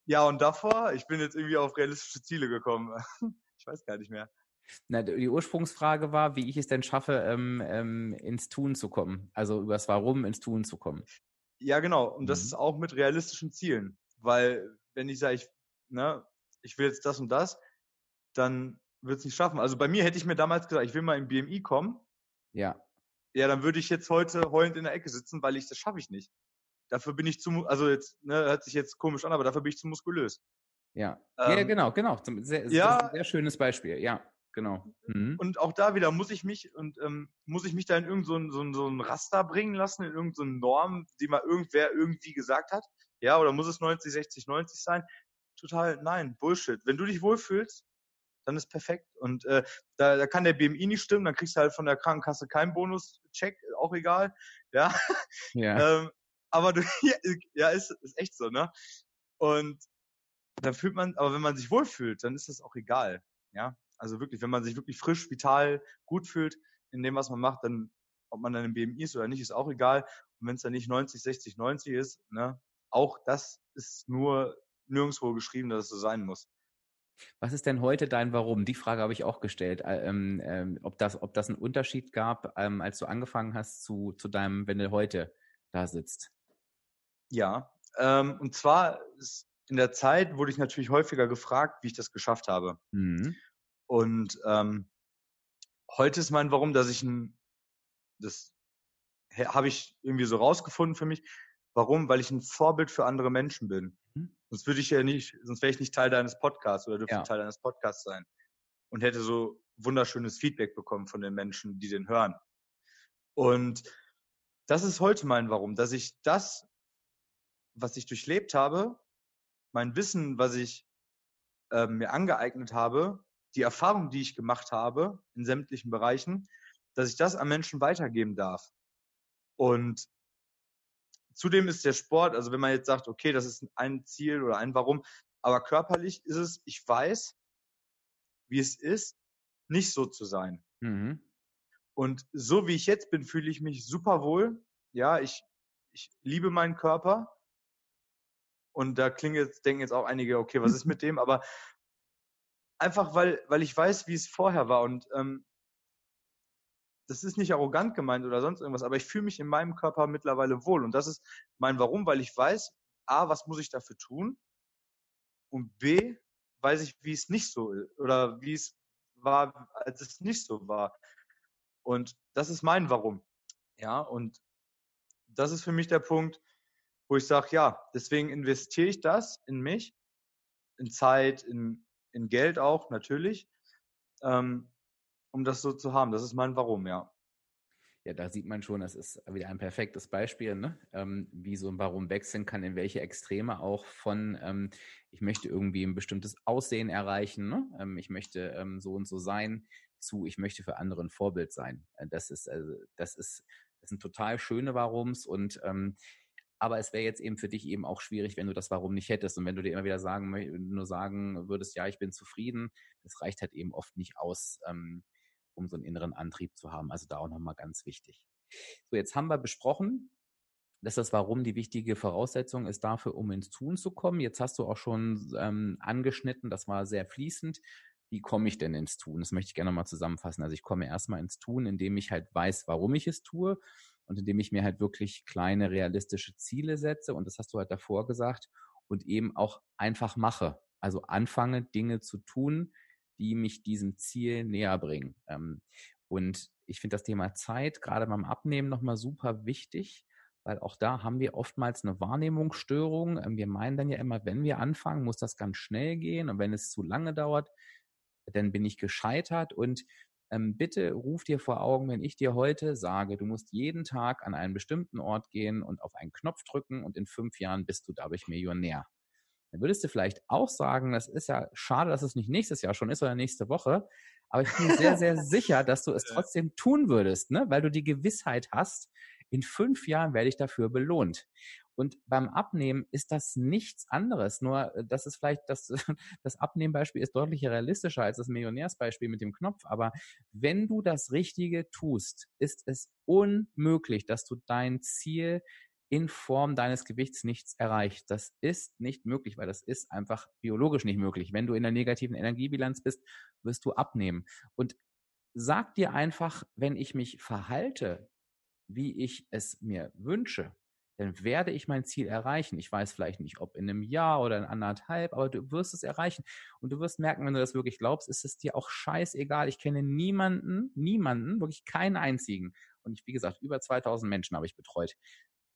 Ja, und davor, ich bin jetzt irgendwie auf realistische Ziele gekommen. Ich weiß gar nicht mehr. Na, die Ursprungsfrage war, wie ich es denn schaffe, ähm, ähm, ins Tun zu kommen. Also über das Warum ins Tun zu kommen. Ja, genau. Und das mhm. ist auch mit realistischen Zielen. Weil wenn ich sage, ich, ne, ich will jetzt das und das, dann wird es nicht schaffen. Also bei mir hätte ich mir damals gesagt, ich will mal im BMI kommen. Ja. Ja, dann würde ich jetzt heute heulend in der Ecke sitzen, weil ich das schaffe ich nicht. Dafür bin ich zu, also jetzt, ne, hört sich jetzt komisch an, aber dafür bin ich zu muskulös. Ja. Ähm, ja, genau, genau. Sehr, ja, sehr schönes Beispiel. Ja, genau. Mhm. Und auch da wieder muss ich mich und ähm, muss ich mich da in irgendein so, so, so ein Raster bringen lassen, in irgendeine so Norm, die mal irgendwer irgendwie gesagt hat. Ja, oder muss es 90, 60, 90 sein? Total, nein, Bullshit. Wenn du dich wohlfühlst, dann ist perfekt. Und äh, da, da kann der BMI nicht stimmen, dann kriegst du halt von der Krankenkasse keinen Bonuscheck, auch egal. Ja. ja. ähm, aber du, ja, ist, ist echt so, ne? Und dann fühlt man, aber wenn man sich wohlfühlt, dann ist das auch egal. Ja, also wirklich, wenn man sich wirklich frisch, vital, gut fühlt in dem, was man macht, dann, ob man dann im BMI ist oder nicht, ist auch egal. Und wenn es dann nicht 90, 60, 90 ist, ne, auch das ist nur nirgendwo geschrieben, dass es so sein muss. Was ist denn heute dein Warum? Die Frage habe ich auch gestellt. Ähm, ähm, ob, das, ob das einen Unterschied gab, ähm, als du angefangen hast, zu, zu deinem, wenn du heute da sitzt. Ja, ähm, und zwar in der Zeit wurde ich natürlich häufiger gefragt, wie ich das geschafft habe. Mhm. Und ähm, heute ist mein Warum, dass ich ein, das habe ich irgendwie so rausgefunden für mich. Warum? Weil ich ein Vorbild für andere Menschen bin. Mhm. Sonst würde ich ja nicht, sonst wäre ich nicht Teil deines Podcasts oder dürfte ja. Teil deines Podcasts sein. Und hätte so wunderschönes Feedback bekommen von den Menschen, die den hören. Und das ist heute mein Warum, dass ich das was ich durchlebt habe, mein Wissen, was ich äh, mir angeeignet habe, die Erfahrung, die ich gemacht habe in sämtlichen Bereichen, dass ich das an Menschen weitergeben darf. Und zudem ist der Sport, also wenn man jetzt sagt, okay, das ist ein Ziel oder ein Warum, aber körperlich ist es, ich weiß, wie es ist, nicht so zu sein. Mhm. Und so wie ich jetzt bin, fühle ich mich super wohl. Ja, ich, ich liebe meinen Körper. Und da klingen jetzt, denken jetzt auch einige, okay, was ist mit dem? Aber einfach, weil, weil ich weiß, wie es vorher war. Und ähm, das ist nicht arrogant gemeint oder sonst irgendwas, aber ich fühle mich in meinem Körper mittlerweile wohl. Und das ist mein Warum, weil ich weiß, A, was muss ich dafür tun? Und B, weiß ich, wie es nicht so ist oder wie es war, als es nicht so war. Und das ist mein Warum. Ja, und das ist für mich der Punkt, wo ich sage, ja, deswegen investiere ich das in mich, in Zeit, in, in Geld auch natürlich, ähm, um das so zu haben. Das ist mein Warum, ja. Ja, da sieht man schon, das ist wieder ein perfektes Beispiel, ne? ähm, wie so ein Warum wechseln kann, in welche Extreme auch von, ähm, ich möchte irgendwie ein bestimmtes Aussehen erreichen, ne? ähm, ich möchte ähm, so und so sein, zu, ich möchte für andere ein Vorbild sein. Äh, das ist, also, das ist, das sind total schöne Warums und ähm, aber es wäre jetzt eben für dich eben auch schwierig, wenn du das Warum nicht hättest und wenn du dir immer wieder sagen, nur sagen würdest, ja, ich bin zufrieden, das reicht halt eben oft nicht aus, ähm, um so einen inneren Antrieb zu haben. Also da auch nochmal ganz wichtig. So, jetzt haben wir besprochen, dass das Warum die wichtige Voraussetzung ist dafür, um ins Tun zu kommen. Jetzt hast du auch schon ähm, angeschnitten, das war sehr fließend. Wie komme ich denn ins Tun? Das möchte ich gerne nochmal zusammenfassen. Also ich komme erstmal ins Tun, indem ich halt weiß, warum ich es tue und indem ich mir halt wirklich kleine realistische Ziele setze. Und das hast du halt davor gesagt und eben auch einfach mache. Also anfange, Dinge zu tun, die mich diesem Ziel näher bringen. Ähm, und ich finde das Thema Zeit gerade beim Abnehmen nochmal super wichtig, weil auch da haben wir oftmals eine Wahrnehmungsstörung. Ähm, wir meinen dann ja immer, wenn wir anfangen, muss das ganz schnell gehen und wenn es zu lange dauert, dann bin ich gescheitert und ähm, bitte ruf dir vor Augen, wenn ich dir heute sage, du musst jeden Tag an einen bestimmten Ort gehen und auf einen Knopf drücken und in fünf Jahren bist du dadurch Millionär dann würdest du vielleicht auch sagen, das ist ja schade, dass es nicht nächstes Jahr schon ist oder nächste Woche. Aber ich bin sehr, sehr sicher, dass du es trotzdem tun würdest, ne? weil du die Gewissheit hast, in fünf Jahren werde ich dafür belohnt. Und beim Abnehmen ist das nichts anderes. Nur, äh, das ist vielleicht das, das Abnehmbeispiel ist deutlich realistischer als das Millionärsbeispiel mit dem Knopf. Aber wenn du das Richtige tust, ist es unmöglich, dass du dein Ziel in Form deines Gewichts nichts erreicht. Das ist nicht möglich, weil das ist einfach biologisch nicht möglich. Wenn du in der negativen Energiebilanz bist, wirst du abnehmen. Und sag dir einfach, wenn ich mich verhalte, wie ich es mir wünsche, dann werde ich mein Ziel erreichen. Ich weiß vielleicht nicht, ob in einem Jahr oder in anderthalb, aber du wirst es erreichen. Und du wirst merken, wenn du das wirklich glaubst, ist es dir auch scheißegal. Ich kenne niemanden, niemanden, wirklich keinen einzigen. Und ich, wie gesagt, über 2000 Menschen habe ich betreut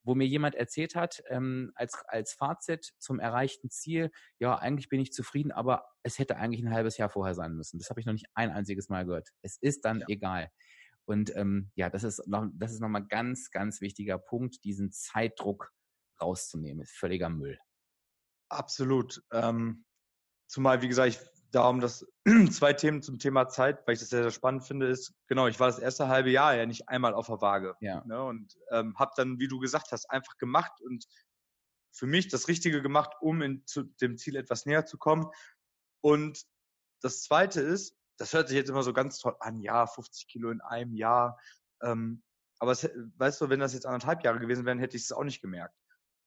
wo mir jemand erzählt hat, ähm, als, als Fazit zum erreichten Ziel, ja, eigentlich bin ich zufrieden, aber es hätte eigentlich ein halbes Jahr vorher sein müssen. Das habe ich noch nicht ein einziges Mal gehört. Es ist dann ja. egal. Und ähm, ja, das ist noch, das ist nochmal ganz, ganz wichtiger Punkt, diesen Zeitdruck rauszunehmen. Ist völliger Müll. Absolut. Ähm, zumal, wie gesagt, ich darum, dass zwei Themen zum Thema Zeit, weil ich das sehr, sehr spannend finde, ist, genau, ich war das erste halbe Jahr ja nicht einmal auf der Waage. Ja. Ne, und ähm, habe dann, wie du gesagt hast, einfach gemacht und für mich das Richtige gemacht, um in, zu dem Ziel etwas näher zu kommen. Und das Zweite ist, das hört sich jetzt immer so ganz toll an, ja, 50 Kilo in einem Jahr. Ähm, aber es, weißt du, wenn das jetzt anderthalb Jahre gewesen wären, hätte ich es auch nicht gemerkt.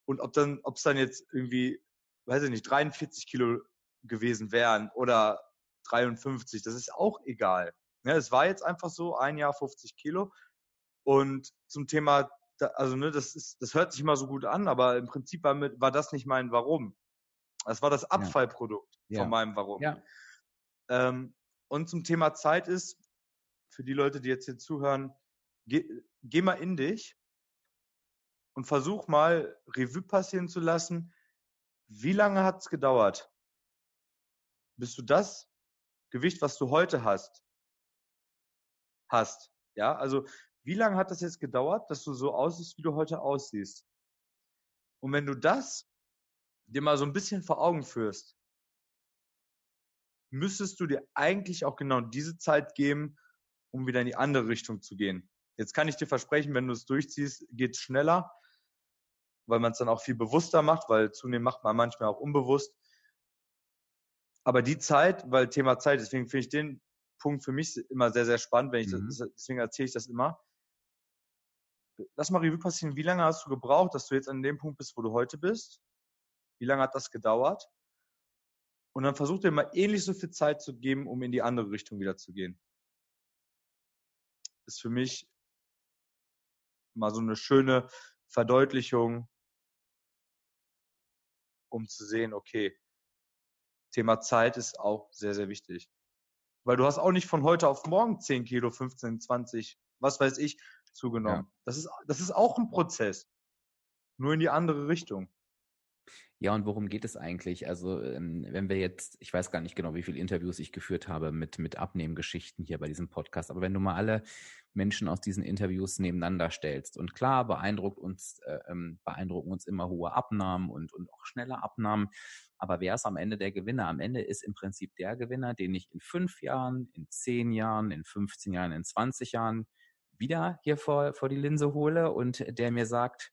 Und ob dann, ob es dann jetzt irgendwie, weiß ich nicht, 43 Kilo gewesen wären oder 53, das ist auch egal. Ja, es war jetzt einfach so, ein Jahr 50 Kilo. Und zum Thema, also ne, das ist, das hört sich immer so gut an, aber im Prinzip war, mit, war das nicht mein Warum. Das war das Abfallprodukt ja. von meinem Warum. Ja. Ähm, und zum Thema Zeit ist, für die Leute, die jetzt hier zuhören, geh, geh mal in dich und versuch mal Revue passieren zu lassen, wie lange hat es gedauert, bis du das Gewicht, was du heute hast, hast. Ja, also wie lange hat das jetzt gedauert, dass du so aussiehst, wie du heute aussiehst? Und wenn du das dir mal so ein bisschen vor Augen führst, müsstest du dir eigentlich auch genau diese Zeit geben, um wieder in die andere Richtung zu gehen. Jetzt kann ich dir versprechen, wenn du es durchziehst, geht es schneller, weil man es dann auch viel bewusster macht, weil zunehmend macht man manchmal auch unbewusst. Aber die Zeit, weil Thema Zeit, deswegen finde ich den Punkt für mich immer sehr, sehr spannend, wenn ich mhm. das, deswegen erzähle ich das immer. Lass mal Revue passieren, wie lange hast du gebraucht, dass du jetzt an dem Punkt bist, wo du heute bist? Wie lange hat das gedauert? Und dann versuch dir mal ähnlich so viel Zeit zu geben, um in die andere Richtung wieder zu gehen. Ist für mich mal so eine schöne Verdeutlichung, um zu sehen, okay, Thema Zeit ist auch sehr, sehr wichtig. Weil du hast auch nicht von heute auf morgen 10 Kilo, 15, 20, was weiß ich, zugenommen. Ja. Das, ist, das ist auch ein Prozess. Nur in die andere Richtung. Ja, und worum geht es eigentlich? Also, ähm, wenn wir jetzt, ich weiß gar nicht genau, wie viele Interviews ich geführt habe mit, mit Abnehmgeschichten hier bei diesem Podcast, aber wenn du mal alle Menschen aus diesen Interviews nebeneinander stellst und klar beeindruckt uns, äh, ähm, beeindrucken uns immer hohe Abnahmen und, und auch schnelle Abnahmen, aber wer ist am Ende der Gewinner? Am Ende ist im Prinzip der Gewinner, den ich in fünf Jahren, in zehn Jahren, in 15 Jahren, in 20 Jahren wieder hier vor, vor die Linse hole und der mir sagt,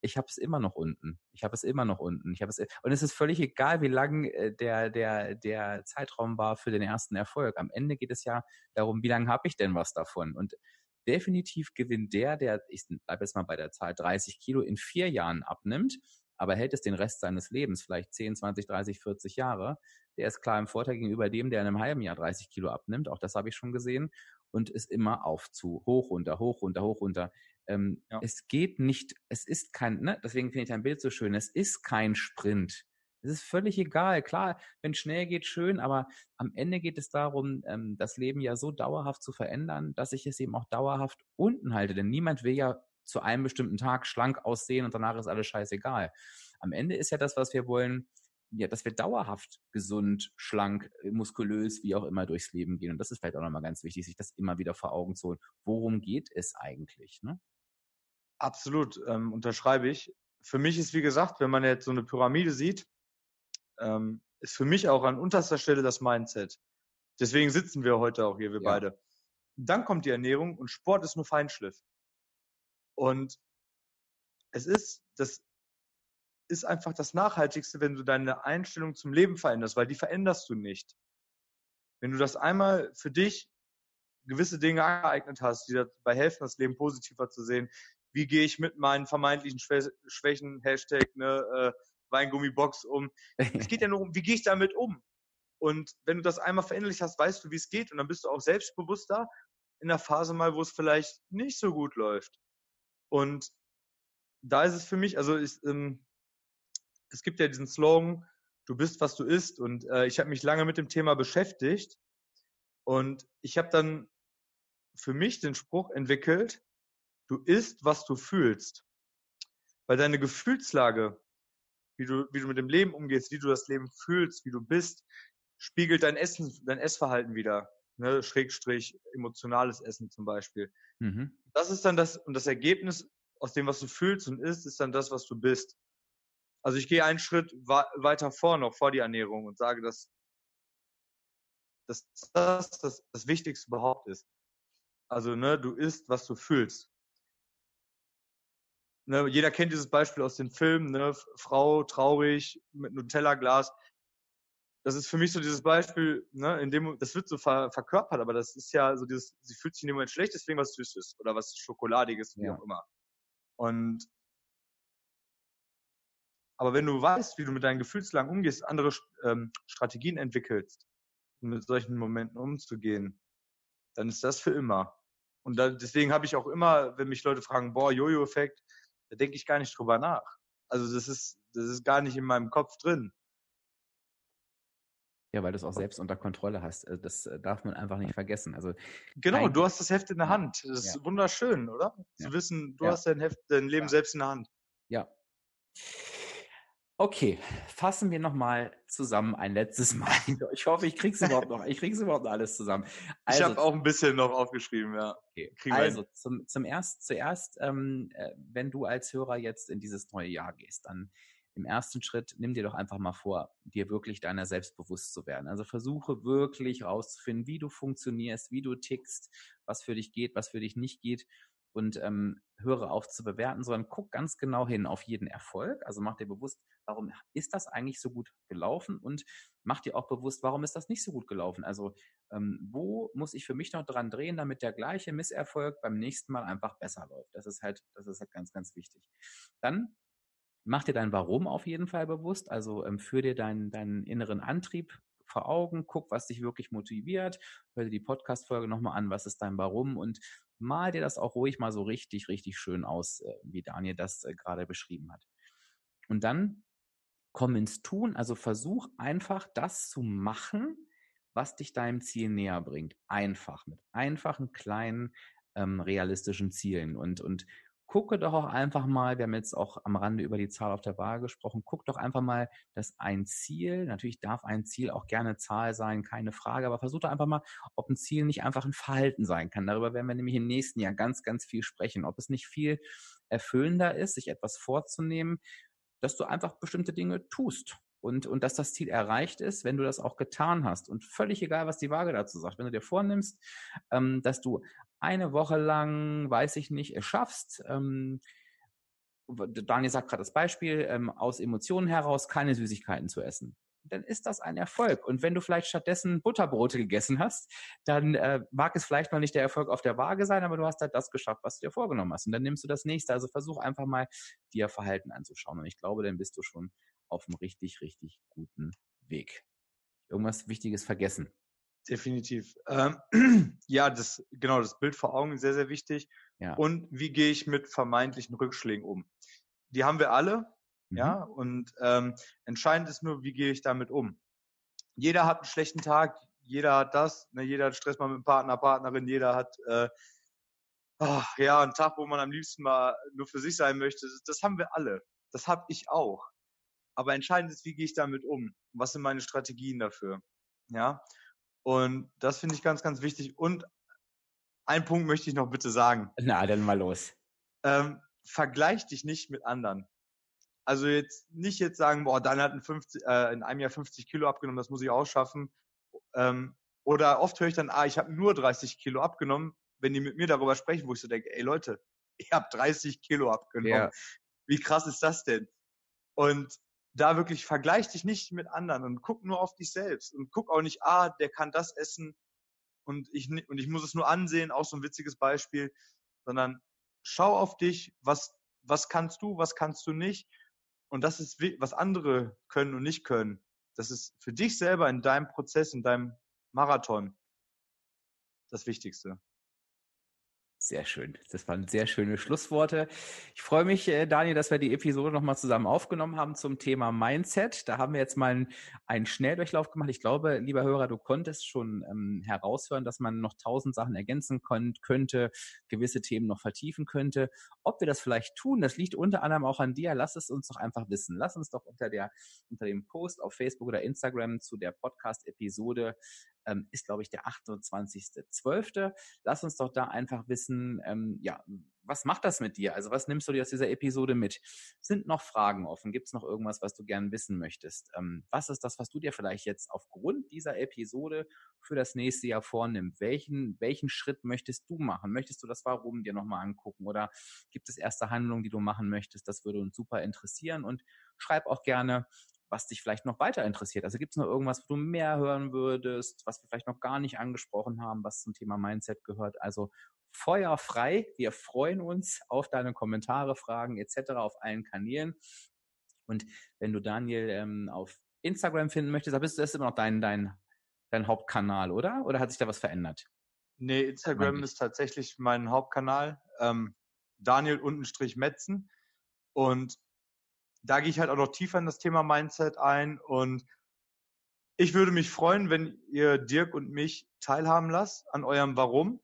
ich habe es immer noch unten. Ich habe es immer noch unten. Ich habe es und es ist völlig egal, wie lang äh, der der der Zeitraum war für den ersten Erfolg. Am Ende geht es ja darum, wie lange habe ich denn was davon? Und definitiv gewinnt der, der ich bleibe jetzt mal bei der Zahl 30 Kilo in vier Jahren abnimmt, aber hält es den Rest seines Lebens, vielleicht 10, 20, 30, 40 Jahre. Der ist klar im Vorteil gegenüber dem, der in einem halben Jahr 30 Kilo abnimmt. Auch das habe ich schon gesehen und ist immer auf zu hoch runter, hoch runter, hoch runter. Ähm, ja. Es geht nicht, es ist kein, ne, deswegen finde ich dein Bild so schön, es ist kein Sprint. Es ist völlig egal. Klar, wenn schnell geht, schön, aber am Ende geht es darum, ähm, das Leben ja so dauerhaft zu verändern, dass ich es eben auch dauerhaft unten halte. Denn niemand will ja zu einem bestimmten Tag schlank aussehen und danach ist alles scheißegal. Am Ende ist ja das, was wir wollen, ja, dass wir dauerhaft gesund, schlank, muskulös, wie auch immer durchs Leben gehen. Und das ist vielleicht auch nochmal ganz wichtig, sich das immer wieder vor Augen zu holen. Worum geht es eigentlich? Ne? Absolut, ähm, unterschreibe ich. Für mich ist, wie gesagt, wenn man jetzt so eine Pyramide sieht, ähm, ist für mich auch an unterster Stelle das Mindset. Deswegen sitzen wir heute auch hier, wir ja. beide. Dann kommt die Ernährung und Sport ist nur Feinschliff. Und es ist, das ist einfach das Nachhaltigste, wenn du deine Einstellung zum Leben veränderst, weil die veränderst du nicht. Wenn du das einmal für dich gewisse Dinge angeeignet hast, die dabei helfen, das Leben positiver zu sehen, wie gehe ich mit meinen vermeintlichen Schwächen, Hashtag, ne, äh, Weingummibox um. Es geht ja nur um, wie gehe ich damit um? Und wenn du das einmal verinnerlicht hast, weißt du, wie es geht und dann bist du auch selbstbewusster in der Phase mal, wo es vielleicht nicht so gut läuft. Und da ist es für mich, also ich, ähm, es gibt ja diesen Slogan, du bist, was du isst. Und äh, ich habe mich lange mit dem Thema beschäftigt. Und ich habe dann für mich den Spruch entwickelt, Du isst, was du fühlst. Weil deine Gefühlslage, wie du, wie du mit dem Leben umgehst, wie du das Leben fühlst, wie du bist, spiegelt dein Essen, dein Essverhalten wieder. Ne? Schrägstrich, emotionales Essen zum Beispiel. Mhm. Das ist dann das, und das Ergebnis aus dem, was du fühlst und isst, ist dann das, was du bist. Also ich gehe einen Schritt weiter vor noch, vor die Ernährung und sage, dass, dass das, das das Wichtigste überhaupt ist. Also, ne, du isst, was du fühlst. Ne, jeder kennt dieses Beispiel aus den Filmen, ne, Frau traurig mit Nutella-Glas. Das ist für mich so dieses Beispiel, ne, in dem, das wird so ver, verkörpert, aber das ist ja so dieses, sie fühlt sich in dem Moment schlecht, deswegen was Süßes oder was Schokoladiges, wie ja. auch immer. Und, aber wenn du weißt, wie du mit deinen Gefühlslagen umgehst, andere ähm, Strategien entwickelst, um mit solchen Momenten umzugehen, dann ist das für immer. Und da, deswegen habe ich auch immer, wenn mich Leute fragen, boah, Jojo-Effekt, da denke ich gar nicht drüber nach. Also das ist, das ist gar nicht in meinem Kopf drin. Ja, weil du es auch selbst unter Kontrolle hast. Äh, das äh, darf man einfach nicht vergessen. Also genau, du hast das Heft in der Hand. Das ist ja. wunderschön, oder? Zu ja. wissen, du ja. hast dein Heft, dein Leben selbst in der Hand. Ja. Okay, fassen wir nochmal zusammen ein letztes Mal. Ich hoffe, ich krieg's überhaupt noch. Ich krieg's überhaupt noch alles zusammen. Also, ich habe auch ein bisschen noch aufgeschrieben, ja. Okay. Also zum, zum erst, zuerst, ähm, äh, wenn du als Hörer jetzt in dieses neue Jahr gehst, dann im ersten Schritt nimm dir doch einfach mal vor, dir wirklich deiner selbst bewusst zu werden. Also versuche wirklich rauszufinden, wie du funktionierst, wie du tickst, was für dich geht, was für dich nicht geht und ähm, höre auf zu bewerten, sondern guck ganz genau hin auf jeden Erfolg. Also mach dir bewusst, warum ist das eigentlich so gut gelaufen und mach dir auch bewusst, warum ist das nicht so gut gelaufen. Also ähm, wo muss ich für mich noch dran drehen, damit der gleiche Misserfolg beim nächsten Mal einfach besser läuft. Das ist halt, das ist halt ganz, ganz wichtig. Dann mach dir dein Warum auf jeden Fall bewusst. Also ähm, führ dir deinen, deinen inneren Antrieb vor Augen, guck, was dich wirklich motiviert, hör dir die Podcast-Folge nochmal an, was ist dein Warum und mal dir das auch ruhig mal so richtig, richtig schön aus, äh, wie Daniel das äh, gerade beschrieben hat. Und dann komm ins Tun, also versuch einfach das zu machen, was dich deinem Ziel näher bringt. Einfach, mit einfachen, kleinen, ähm, realistischen Zielen. Und, und gucke doch auch einfach mal, wir haben jetzt auch am Rande über die Zahl auf der Waage gesprochen, guck doch einfach mal, dass ein Ziel, natürlich darf ein Ziel auch gerne Zahl sein, keine Frage, aber versuch doch einfach mal, ob ein Ziel nicht einfach ein Verhalten sein kann. Darüber werden wir nämlich im nächsten Jahr ganz, ganz viel sprechen. Ob es nicht viel erfüllender ist, sich etwas vorzunehmen, dass du einfach bestimmte Dinge tust und, und dass das Ziel erreicht ist, wenn du das auch getan hast. Und völlig egal, was die Waage dazu sagt. Wenn du dir vornimmst, ähm, dass du eine Woche lang, weiß ich nicht, es schaffst, ähm, Daniel sagt gerade das Beispiel, ähm, aus Emotionen heraus keine Süßigkeiten zu essen dann ist das ein Erfolg. Und wenn du vielleicht stattdessen Butterbrote gegessen hast, dann äh, mag es vielleicht noch nicht der Erfolg auf der Waage sein, aber du hast halt das geschafft, was du dir vorgenommen hast. Und dann nimmst du das nächste. Also versuch einfach mal dir Verhalten anzuschauen. Und ich glaube, dann bist du schon auf einem richtig, richtig guten Weg. Irgendwas Wichtiges vergessen. Definitiv. Ähm, ja, das, genau, das Bild vor Augen ist sehr, sehr wichtig. Ja. Und wie gehe ich mit vermeintlichen Rückschlägen um? Die haben wir alle. Mhm. Ja, und ähm, entscheidend ist nur, wie gehe ich damit um. Jeder hat einen schlechten Tag, jeder hat das, ne, jeder hat Stress mal mit dem Partner, Partnerin, jeder hat äh, oh, ja einen Tag, wo man am liebsten mal nur für sich sein möchte. Das, das haben wir alle. Das habe ich auch. Aber entscheidend ist, wie gehe ich damit um? Was sind meine Strategien dafür? Ja. Und das finde ich ganz, ganz wichtig. Und einen Punkt möchte ich noch bitte sagen. Na, dann mal los. Ähm, vergleich dich nicht mit anderen. Also jetzt nicht jetzt sagen, boah, dann hat ein 50, äh, in einem Jahr 50 Kilo abgenommen, das muss ich auch schaffen. Ähm, oder oft höre ich dann, ah, ich habe nur 30 Kilo abgenommen, wenn die mit mir darüber sprechen, wo ich so denke, ey Leute, ich habe 30 Kilo abgenommen. Ja. Wie krass ist das denn? Und da wirklich vergleich dich nicht mit anderen und guck nur auf dich selbst und guck auch nicht, ah, der kann das essen und ich, und ich muss es nur ansehen, auch so ein witziges Beispiel, sondern schau auf dich, was, was kannst du, was kannst du nicht und das ist, was andere können und nicht können. Das ist für dich selber in deinem Prozess, in deinem Marathon das Wichtigste. Sehr schön. Das waren sehr schöne Schlussworte. Ich freue mich, äh, Daniel, dass wir die Episode nochmal zusammen aufgenommen haben zum Thema Mindset. Da haben wir jetzt mal einen, Schnelldurchlauf gemacht. Ich glaube, lieber Hörer, du konntest schon ähm, heraushören, dass man noch tausend Sachen ergänzen könnte, gewisse Themen noch vertiefen könnte. Ob wir das vielleicht tun, das liegt unter anderem auch an dir. Lass es uns doch einfach wissen. Lass uns doch unter der, unter dem Post auf Facebook oder Instagram zu der Podcast-Episode ähm, ist, glaube ich, der 28.12. Lass uns doch da einfach wissen, ähm, ja, was macht das mit dir? Also was nimmst du dir aus dieser Episode mit? Sind noch Fragen offen? Gibt es noch irgendwas, was du gern wissen möchtest? Ähm, was ist das, was du dir vielleicht jetzt aufgrund dieser Episode für das nächste Jahr vornimmst? Welchen, welchen Schritt möchtest du machen? Möchtest du das Warum dir nochmal angucken? Oder gibt es erste Handlungen, die du machen möchtest? Das würde uns super interessieren. Und schreib auch gerne, was dich vielleicht noch weiter interessiert. Also gibt es noch irgendwas, wo du mehr hören würdest, was wir vielleicht noch gar nicht angesprochen haben, was zum Thema Mindset gehört. Also Feuer frei. Wir freuen uns auf deine Kommentare, Fragen etc. auf allen Kanälen. Und wenn du Daniel ähm, auf Instagram finden möchtest, da bist du das immer noch dein, dein, dein Hauptkanal, oder? Oder hat sich da was verändert? Nee, Instagram ist tatsächlich mein Hauptkanal. Ähm, Daniel-Metzen. Und da gehe ich halt auch noch tiefer in das Thema Mindset ein und ich würde mich freuen, wenn ihr Dirk und mich teilhaben lasst an eurem Warum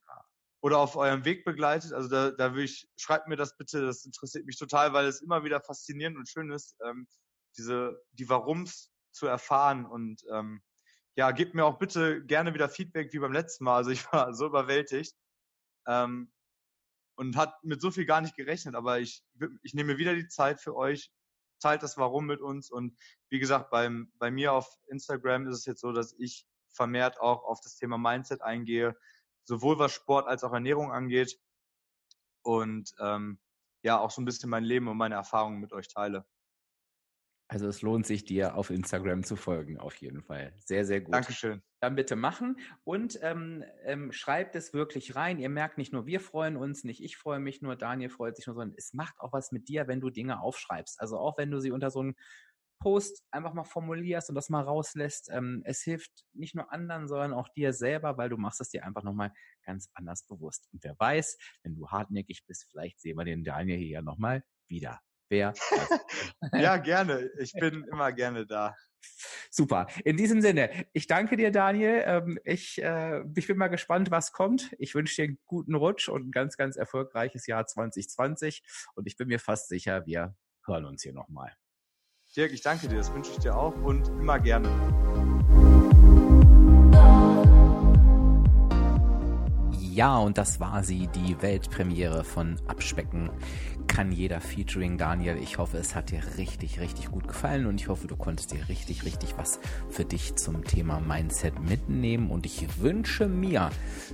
oder auf eurem Weg begleitet. Also da, da würde ich, schreibt mir das bitte, das interessiert mich total, weil es immer wieder faszinierend und schön ist, ähm, diese, die Warums zu erfahren und ähm, ja, gebt mir auch bitte gerne wieder Feedback wie beim letzten Mal. Also ich war so überwältigt ähm, und hat mit so viel gar nicht gerechnet, aber ich, ich nehme wieder die Zeit für euch, teilt das Warum mit uns. Und wie gesagt, beim, bei mir auf Instagram ist es jetzt so, dass ich vermehrt auch auf das Thema Mindset eingehe, sowohl was Sport als auch Ernährung angeht. und ähm, ja, auch so ein bisschen mein Leben und meine Erfahrungen mit euch teile. Also es lohnt sich dir auf Instagram zu folgen, auf jeden Fall. Sehr, sehr gut. Dankeschön. Dann bitte machen und ähm, ähm, schreibt es wirklich rein. Ihr merkt nicht nur, wir freuen uns, nicht ich freue mich nur, Daniel freut sich nur, sondern es macht auch was mit dir, wenn du Dinge aufschreibst. Also auch wenn du sie unter so einen Post einfach mal formulierst und das mal rauslässt. Ähm, es hilft nicht nur anderen, sondern auch dir selber, weil du machst es dir einfach nochmal ganz anders bewusst. Und wer weiß, wenn du hartnäckig bist, vielleicht sehen wir den Daniel hier ja nochmal wieder wer. ja, gerne. Ich bin immer gerne da. Super. In diesem Sinne, ich danke dir, Daniel. Ähm, ich, äh, ich bin mal gespannt, was kommt. Ich wünsche dir einen guten Rutsch und ein ganz, ganz erfolgreiches Jahr 2020. Und ich bin mir fast sicher, wir hören uns hier nochmal. Dirk, ich danke dir. Das wünsche ich dir auch und immer gerne. Ja, und das war sie, die Weltpremiere von Abspecken kann jeder featuring Daniel. Ich hoffe, es hat dir richtig, richtig gut gefallen und ich hoffe, du konntest dir richtig, richtig was für dich zum Thema Mindset mitnehmen und ich wünsche mir,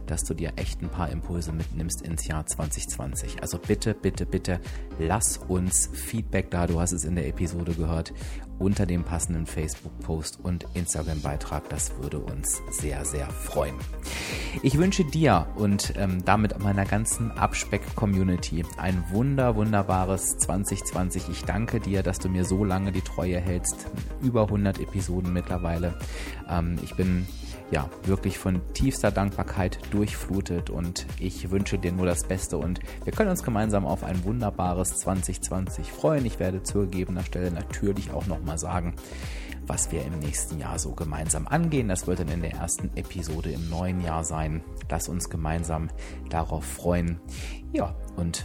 dass du dir echt ein paar Impulse mitnimmst ins Jahr 2020. Also bitte, bitte, bitte lass uns Feedback da. Du hast es in der Episode gehört unter dem passenden Facebook-Post und Instagram-Beitrag. Das würde uns sehr, sehr freuen. Ich wünsche dir und ähm, damit meiner ganzen Abspeck-Community ein wunder, wunderbares 2020. Ich danke dir, dass du mir so lange die Treue hältst. Über 100 Episoden mittlerweile. Ähm, ich bin ja, wirklich von tiefster Dankbarkeit durchflutet und ich wünsche dir nur das Beste und wir können uns gemeinsam auf ein wunderbares 2020 freuen. Ich werde zur gegebener Stelle natürlich auch nochmal sagen, was wir im nächsten Jahr so gemeinsam angehen. Das wird dann in der ersten Episode im neuen Jahr sein. Lass uns gemeinsam darauf freuen. Ja, und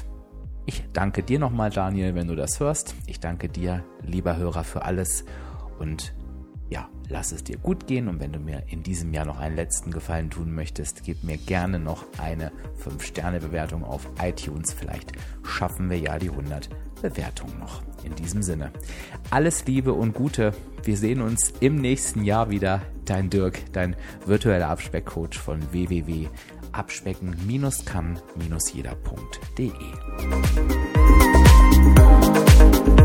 ich danke dir nochmal, Daniel, wenn du das hörst. Ich danke dir, lieber Hörer, für alles und lass es dir gut gehen und wenn du mir in diesem Jahr noch einen letzten Gefallen tun möchtest, gib mir gerne noch eine 5-Sterne-Bewertung auf iTunes. Vielleicht schaffen wir ja die 100 Bewertungen noch. In diesem Sinne, alles Liebe und Gute. Wir sehen uns im nächsten Jahr wieder. Dein Dirk, dein virtueller Abspeckcoach von www.abspecken-kann-jeder.de.